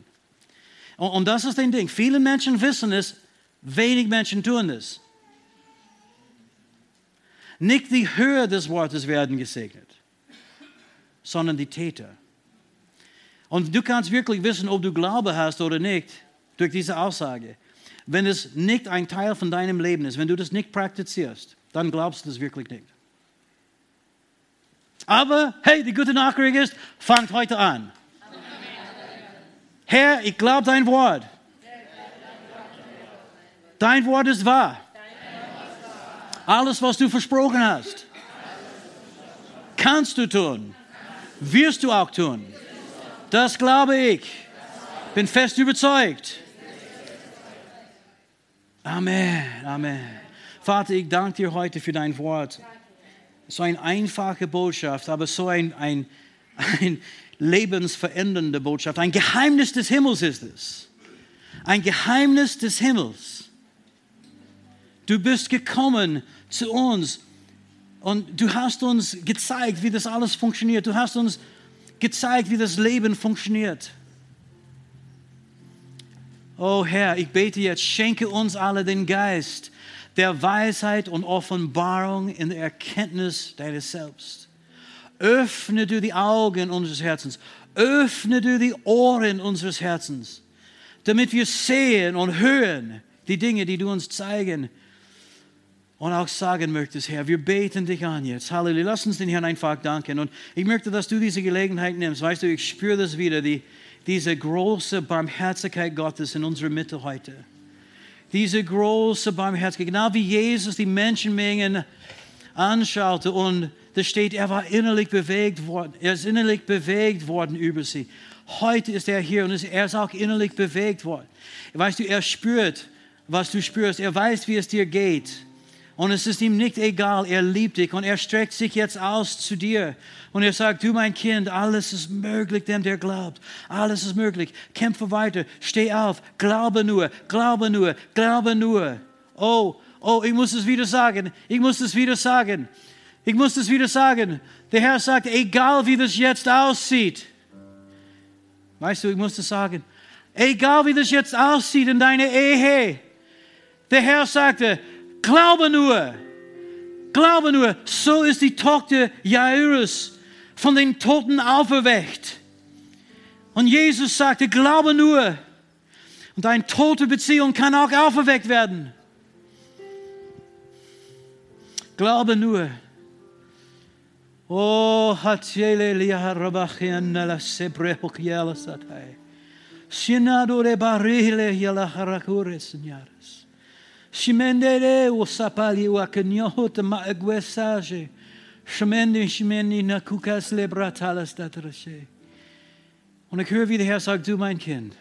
Und, und das ist ein Ding. Viele Menschen wissen es, wenig Menschen tun es. Nicht die Höhe des Wortes werden gesegnet, sondern die Täter. Und du kannst wirklich wissen, ob du Glaube hast oder nicht, durch diese Aussage. Wenn es nicht ein Teil von deinem Leben ist, wenn du das nicht praktizierst, dann glaubst du das wirklich nicht. Aber hey, die gute Nachricht ist, fangt heute an. Herr, ich glaube dein Wort. Dein Wort ist wahr. Alles, was du versprochen hast, kannst du tun. Wirst du auch tun. Das glaube ich. Bin fest überzeugt. Amen, Amen. Vater, ich danke dir heute für dein Wort. So eine einfache Botschaft, aber so ein, ein, ein lebensverändernde Botschaft. Ein Geheimnis des Himmels ist es. Ein Geheimnis des Himmels. Du bist gekommen zu uns und du hast uns gezeigt, wie das alles funktioniert. Du hast uns gezeigt, wie das Leben funktioniert. Oh Herr, ich bete jetzt, schenke uns alle den Geist der Weisheit und Offenbarung in der Erkenntnis deines Selbst. Öffne du die Augen unseres Herzens, öffne du die Ohren unseres Herzens, damit wir sehen und hören die Dinge, die du uns zeigen und auch sagen möchtest, Herr. Wir beten dich an jetzt. Halleluja. Lass uns den Herrn einfach danken. Und ich möchte, dass du diese Gelegenheit nimmst. Weißt du, ich spüre das wieder, die, diese große Barmherzigkeit Gottes in unserer Mitte heute. Diese große Barmherzigkeit, genau wie Jesus die Menschenmengen anschaute und da steht, er war innerlich bewegt worden, er ist innerlich bewegt worden über sie. Heute ist er hier und er ist auch innerlich bewegt worden. Weißt du, er spürt, was du spürst. Er weiß, wie es dir geht. Und es ist ihm nicht egal, er liebt dich und er streckt sich jetzt aus zu dir. Und er sagt, du mein Kind, alles ist möglich, dem der glaubt. Alles ist möglich. Kämpfe weiter, steh auf, glaube nur, glaube nur, glaube nur. Oh, oh, ich muss es wieder sagen, ich muss es wieder sagen. Ich muss es wieder sagen. Der Herr sagt, egal wie das jetzt aussieht. Weißt du, ich muss das sagen. Egal wie das jetzt aussieht in deiner Ehe. Der Herr sagte, Glaube nur. Glaube nur. So ist die Tochter Jairus von den Toten auferweckt. Und Jesus sagte, glaube nur. Und eine tote Beziehung kann auch auferweckt werden. Glaube nur. Oh, hatjele liya rabachiana la yala Shimendere o sapali o akanyohot ma agwesage. Shmendi shmendi na kukas lebratalas datrashe. Und ich höre, wie der Herr sagt, du mein Kind,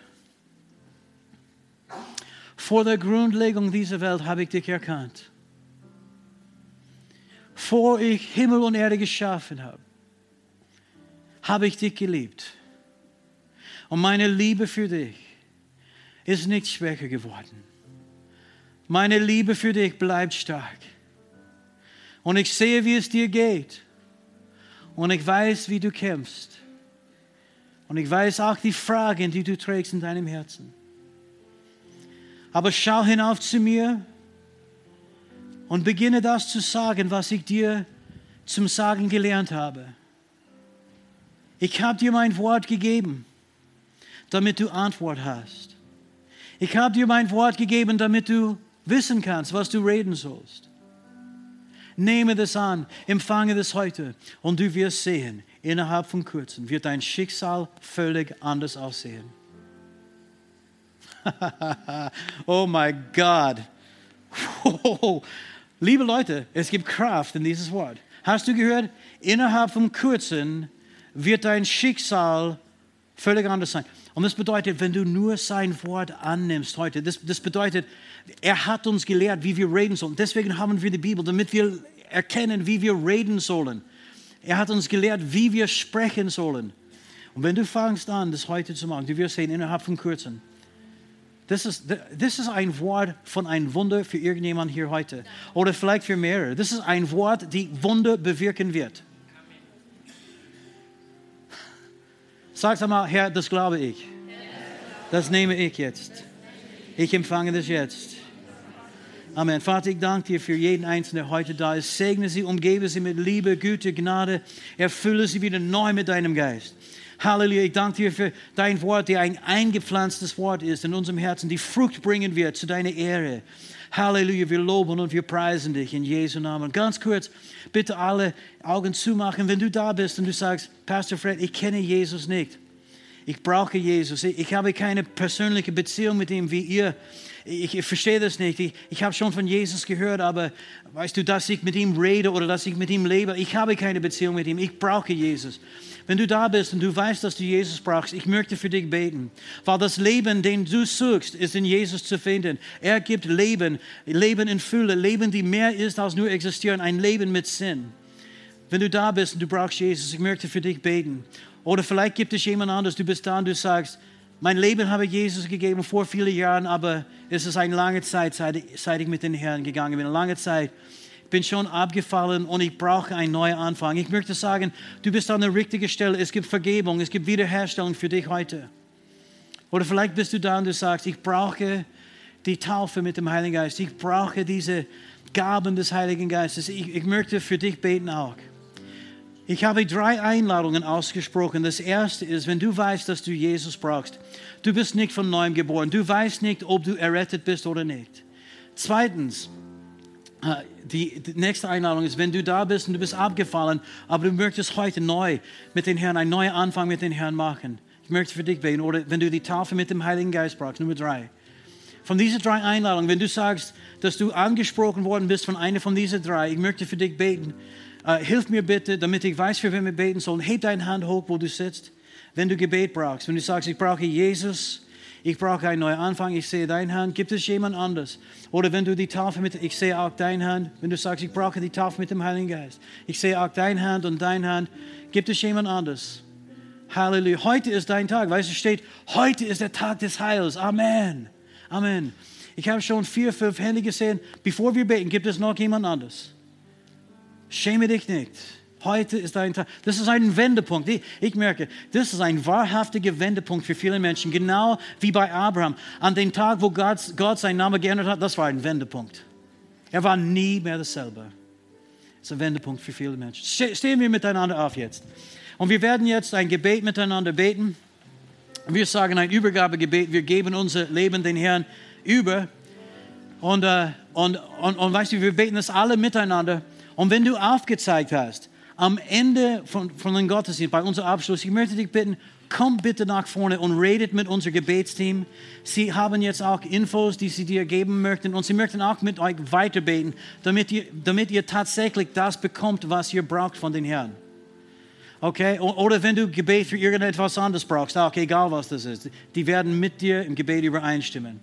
Vor der Grundlegung dieser Welt habe ich dich erkannt. Vor ich Himmel und Erde geschaffen habe, habe ich dich geliebt. Und meine Liebe für dich ist nicht schwächer geworden. Meine Liebe für dich bleibt stark. Und ich sehe, wie es dir geht. Und ich weiß, wie du kämpfst. Und ich weiß auch die Fragen, die du trägst in deinem Herzen. Aber schau hinauf zu mir und beginne das zu sagen, was ich dir zum Sagen gelernt habe. Ich habe dir mein Wort gegeben, damit du Antwort hast. Ich habe dir mein Wort gegeben, damit du wissen kannst, was du reden sollst. Nehme das an, empfange das heute und du wirst sehen, innerhalb von kurzem wird dein Schicksal völlig anders aussehen. oh mein Gott. Liebe Leute, es gibt Kraft in dieses Wort. Hast du gehört? Innerhalb von kurzem wird dein Schicksal völlig anders sein. Und das bedeutet, wenn du nur sein Wort annimmst heute, das, das bedeutet, er hat uns gelehrt, wie wir reden sollen. Deswegen haben wir die Bibel, damit wir erkennen, wie wir reden sollen. Er hat uns gelehrt, wie wir sprechen sollen. Und wenn du fängst an, das heute zu machen, du wirst sehen, innerhalb von kurzem, das ist, das ist ein Wort von einem Wunder für irgendjemand hier heute. Oder vielleicht für mehrere. Das ist ein Wort, die Wunder bewirken wird. Sag mal, Herr, das glaube ich. Das nehme ich jetzt. Ich empfange das jetzt. Amen. Vater, ich danke dir für jeden Einzelnen, der heute da ist. Segne sie, umgebe sie mit Liebe, Güte, Gnade. Erfülle sie wieder neu mit deinem Geist. Halleluja. Ich danke dir für dein Wort, der ein eingepflanztes Wort ist in unserem Herzen, die Frucht bringen wird zu deiner Ehre. Halleluja, wir loben und wir preisen dich in Jesu Namen. Ganz kurz, bitte alle Augen zumachen, wenn du da bist und du sagst, Pastor Fred, ich kenne Jesus nicht. Ich brauche Jesus. Ich habe keine persönliche Beziehung mit ihm wie ihr. Ich, ich verstehe das nicht. Ich, ich habe schon von Jesus gehört, aber weißt du, dass ich mit ihm rede oder dass ich mit ihm lebe, ich habe keine Beziehung mit ihm. Ich brauche Jesus. Wenn du da bist und du weißt, dass du Jesus brauchst, ich möchte für dich beten. Weil das Leben, den du suchst, ist in Jesus zu finden. Er gibt Leben, Leben in Fülle, Leben, die mehr ist als nur existieren, ein Leben mit Sinn. Wenn du da bist und du brauchst Jesus, ich möchte für dich beten. Oder vielleicht gibt es jemand anderes, du bist da und du sagst, mein Leben habe ich Jesus gegeben vor vielen Jahren, aber es ist eine lange Zeit, seit ich mit den Herrn gegangen bin. Eine lange Zeit bin schon abgefallen und ich brauche einen neuen Anfang. Ich möchte sagen, du bist an der richtigen Stelle. Es gibt Vergebung, es gibt Wiederherstellung für dich heute. Oder vielleicht bist du da und du sagst, ich brauche die Taufe mit dem Heiligen Geist. Ich brauche diese Gaben des Heiligen Geistes. Ich, ich möchte für dich beten auch. Ich habe drei Einladungen ausgesprochen. Das erste ist, wenn du weißt, dass du Jesus brauchst. Du bist nicht von neuem geboren. Du weißt nicht, ob du errettet bist oder nicht. Zweitens, die, die, nächste Einladung ist, wenn du da bist und du bist abgefallen, aber du möchtest heute neu mit den Herrn, einen neuen Anfang mit den Herrn machen. Ich möchte für dich beten. Oder wenn du die Taufe mit dem Heiligen Geist brauchst, Nummer drei. Von diesen drei Einladungen, wenn du sagst, dass du angesprochen worden bist von einer von diesen drei, ich möchte für dich beten. Uh, hilf mir bitte, damit ich weiß, für wen wir beten sollen. Heb deine Hand hoch, wo du sitzt, wenn du Gebet brauchst. Wenn du sagst, ich brauche Jesus, ich brauche einen neuen Anfang, ich sehe deine Hand, gibt es jemand anders? Oder wenn du die Taufe mit, ich sehe auch deine Hand, wenn du sagst, ich brauche die Taufe mit dem Heiligen Geist, ich sehe auch deine Hand und deine Hand, gibt es jemand anders? Halleluja. Heute ist dein Tag, weißt du, steht, heute ist der Tag des Heils. Amen. Amen. Ich habe schon vier, fünf Hände gesehen. Bevor wir beten, gibt es noch jemand anders? Schäme dich nicht. Heute ist ein Tag. Das ist ein Wendepunkt. Ich, merke, das ist ein wahrhaftiger Wendepunkt für viele Menschen. Genau wie bei Abraham. An dem Tag, wo Gott, Gott seinen Namen geändert hat, das war ein Wendepunkt. Er war nie mehr dasselbe. Das ist ein Wendepunkt für viele Menschen. Stehen wir miteinander auf jetzt. Und wir werden jetzt ein Gebet miteinander beten. Wir sagen ein Übergabegebet. Wir geben unser Leben den Herrn über. Und, äh, und, und, und weißt du, wir beten das alle miteinander. Und wenn du aufgezeigt hast, am Ende von, von dem Gottesdienst, bei unserem Abschluss, ich möchte dich bitten, komm bitte nach vorne und redet mit unserem Gebetsteam. Sie haben jetzt auch Infos, die sie dir geben möchten und sie möchten auch mit euch weiterbeten, damit ihr, damit ihr tatsächlich das bekommt, was ihr braucht von den Herrn. Okay? Oder wenn du Gebet für irgendetwas anderes brauchst, auch egal was das ist, die werden mit dir im Gebet übereinstimmen.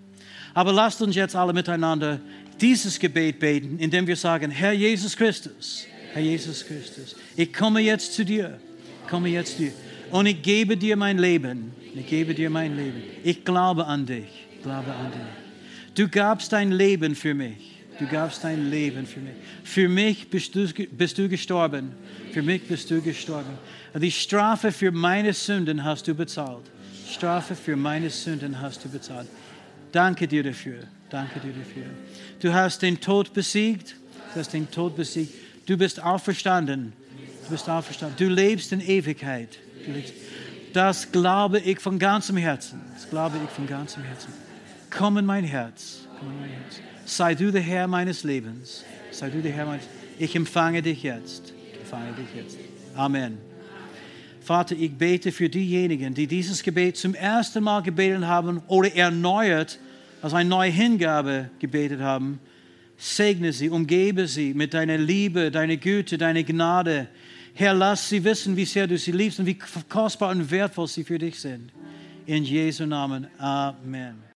Aber lasst uns jetzt alle miteinander dieses Gebet beten, indem wir sagen, Herr Jesus Christus, Herr Jesus Christus, ich komme jetzt zu dir, komme jetzt zu dir und ich gebe dir mein Leben, ich gebe dir mein Leben. Ich glaube an dich, glaube an dich. Du gabst dein Leben für mich. Du gabst dein Leben für mich. Für mich bist du, bist du gestorben. Für mich bist du gestorben. Die Strafe für meine Sünden hast du bezahlt. Strafe für meine Sünden hast du bezahlt. Danke dir dafür. Danke dir dafür. Du hast den Tod besiegt. Du hast den Tod besiegt. Du bist auferstanden. Du bist auferstanden. Du lebst in Ewigkeit. Das glaube ich von ganzem Herzen. Das glaube ich von ganzem Herzen. Komm in mein Herz. Komm in mein Herz. Sei du der Herr meines Lebens. Sei du der Herr meines Ich empfange dich jetzt. Ich empfange dich jetzt. Amen. Vater, ich bete für diejenigen, die dieses Gebet zum ersten Mal gebetet haben oder erneuert als eine neue Hingabe gebetet haben. Segne sie, umgebe sie mit deiner Liebe, deiner Güte, deiner Gnade. Herr, lass sie wissen, wie sehr du sie liebst und wie kostbar und wertvoll sie für dich sind. In Jesu Namen. Amen.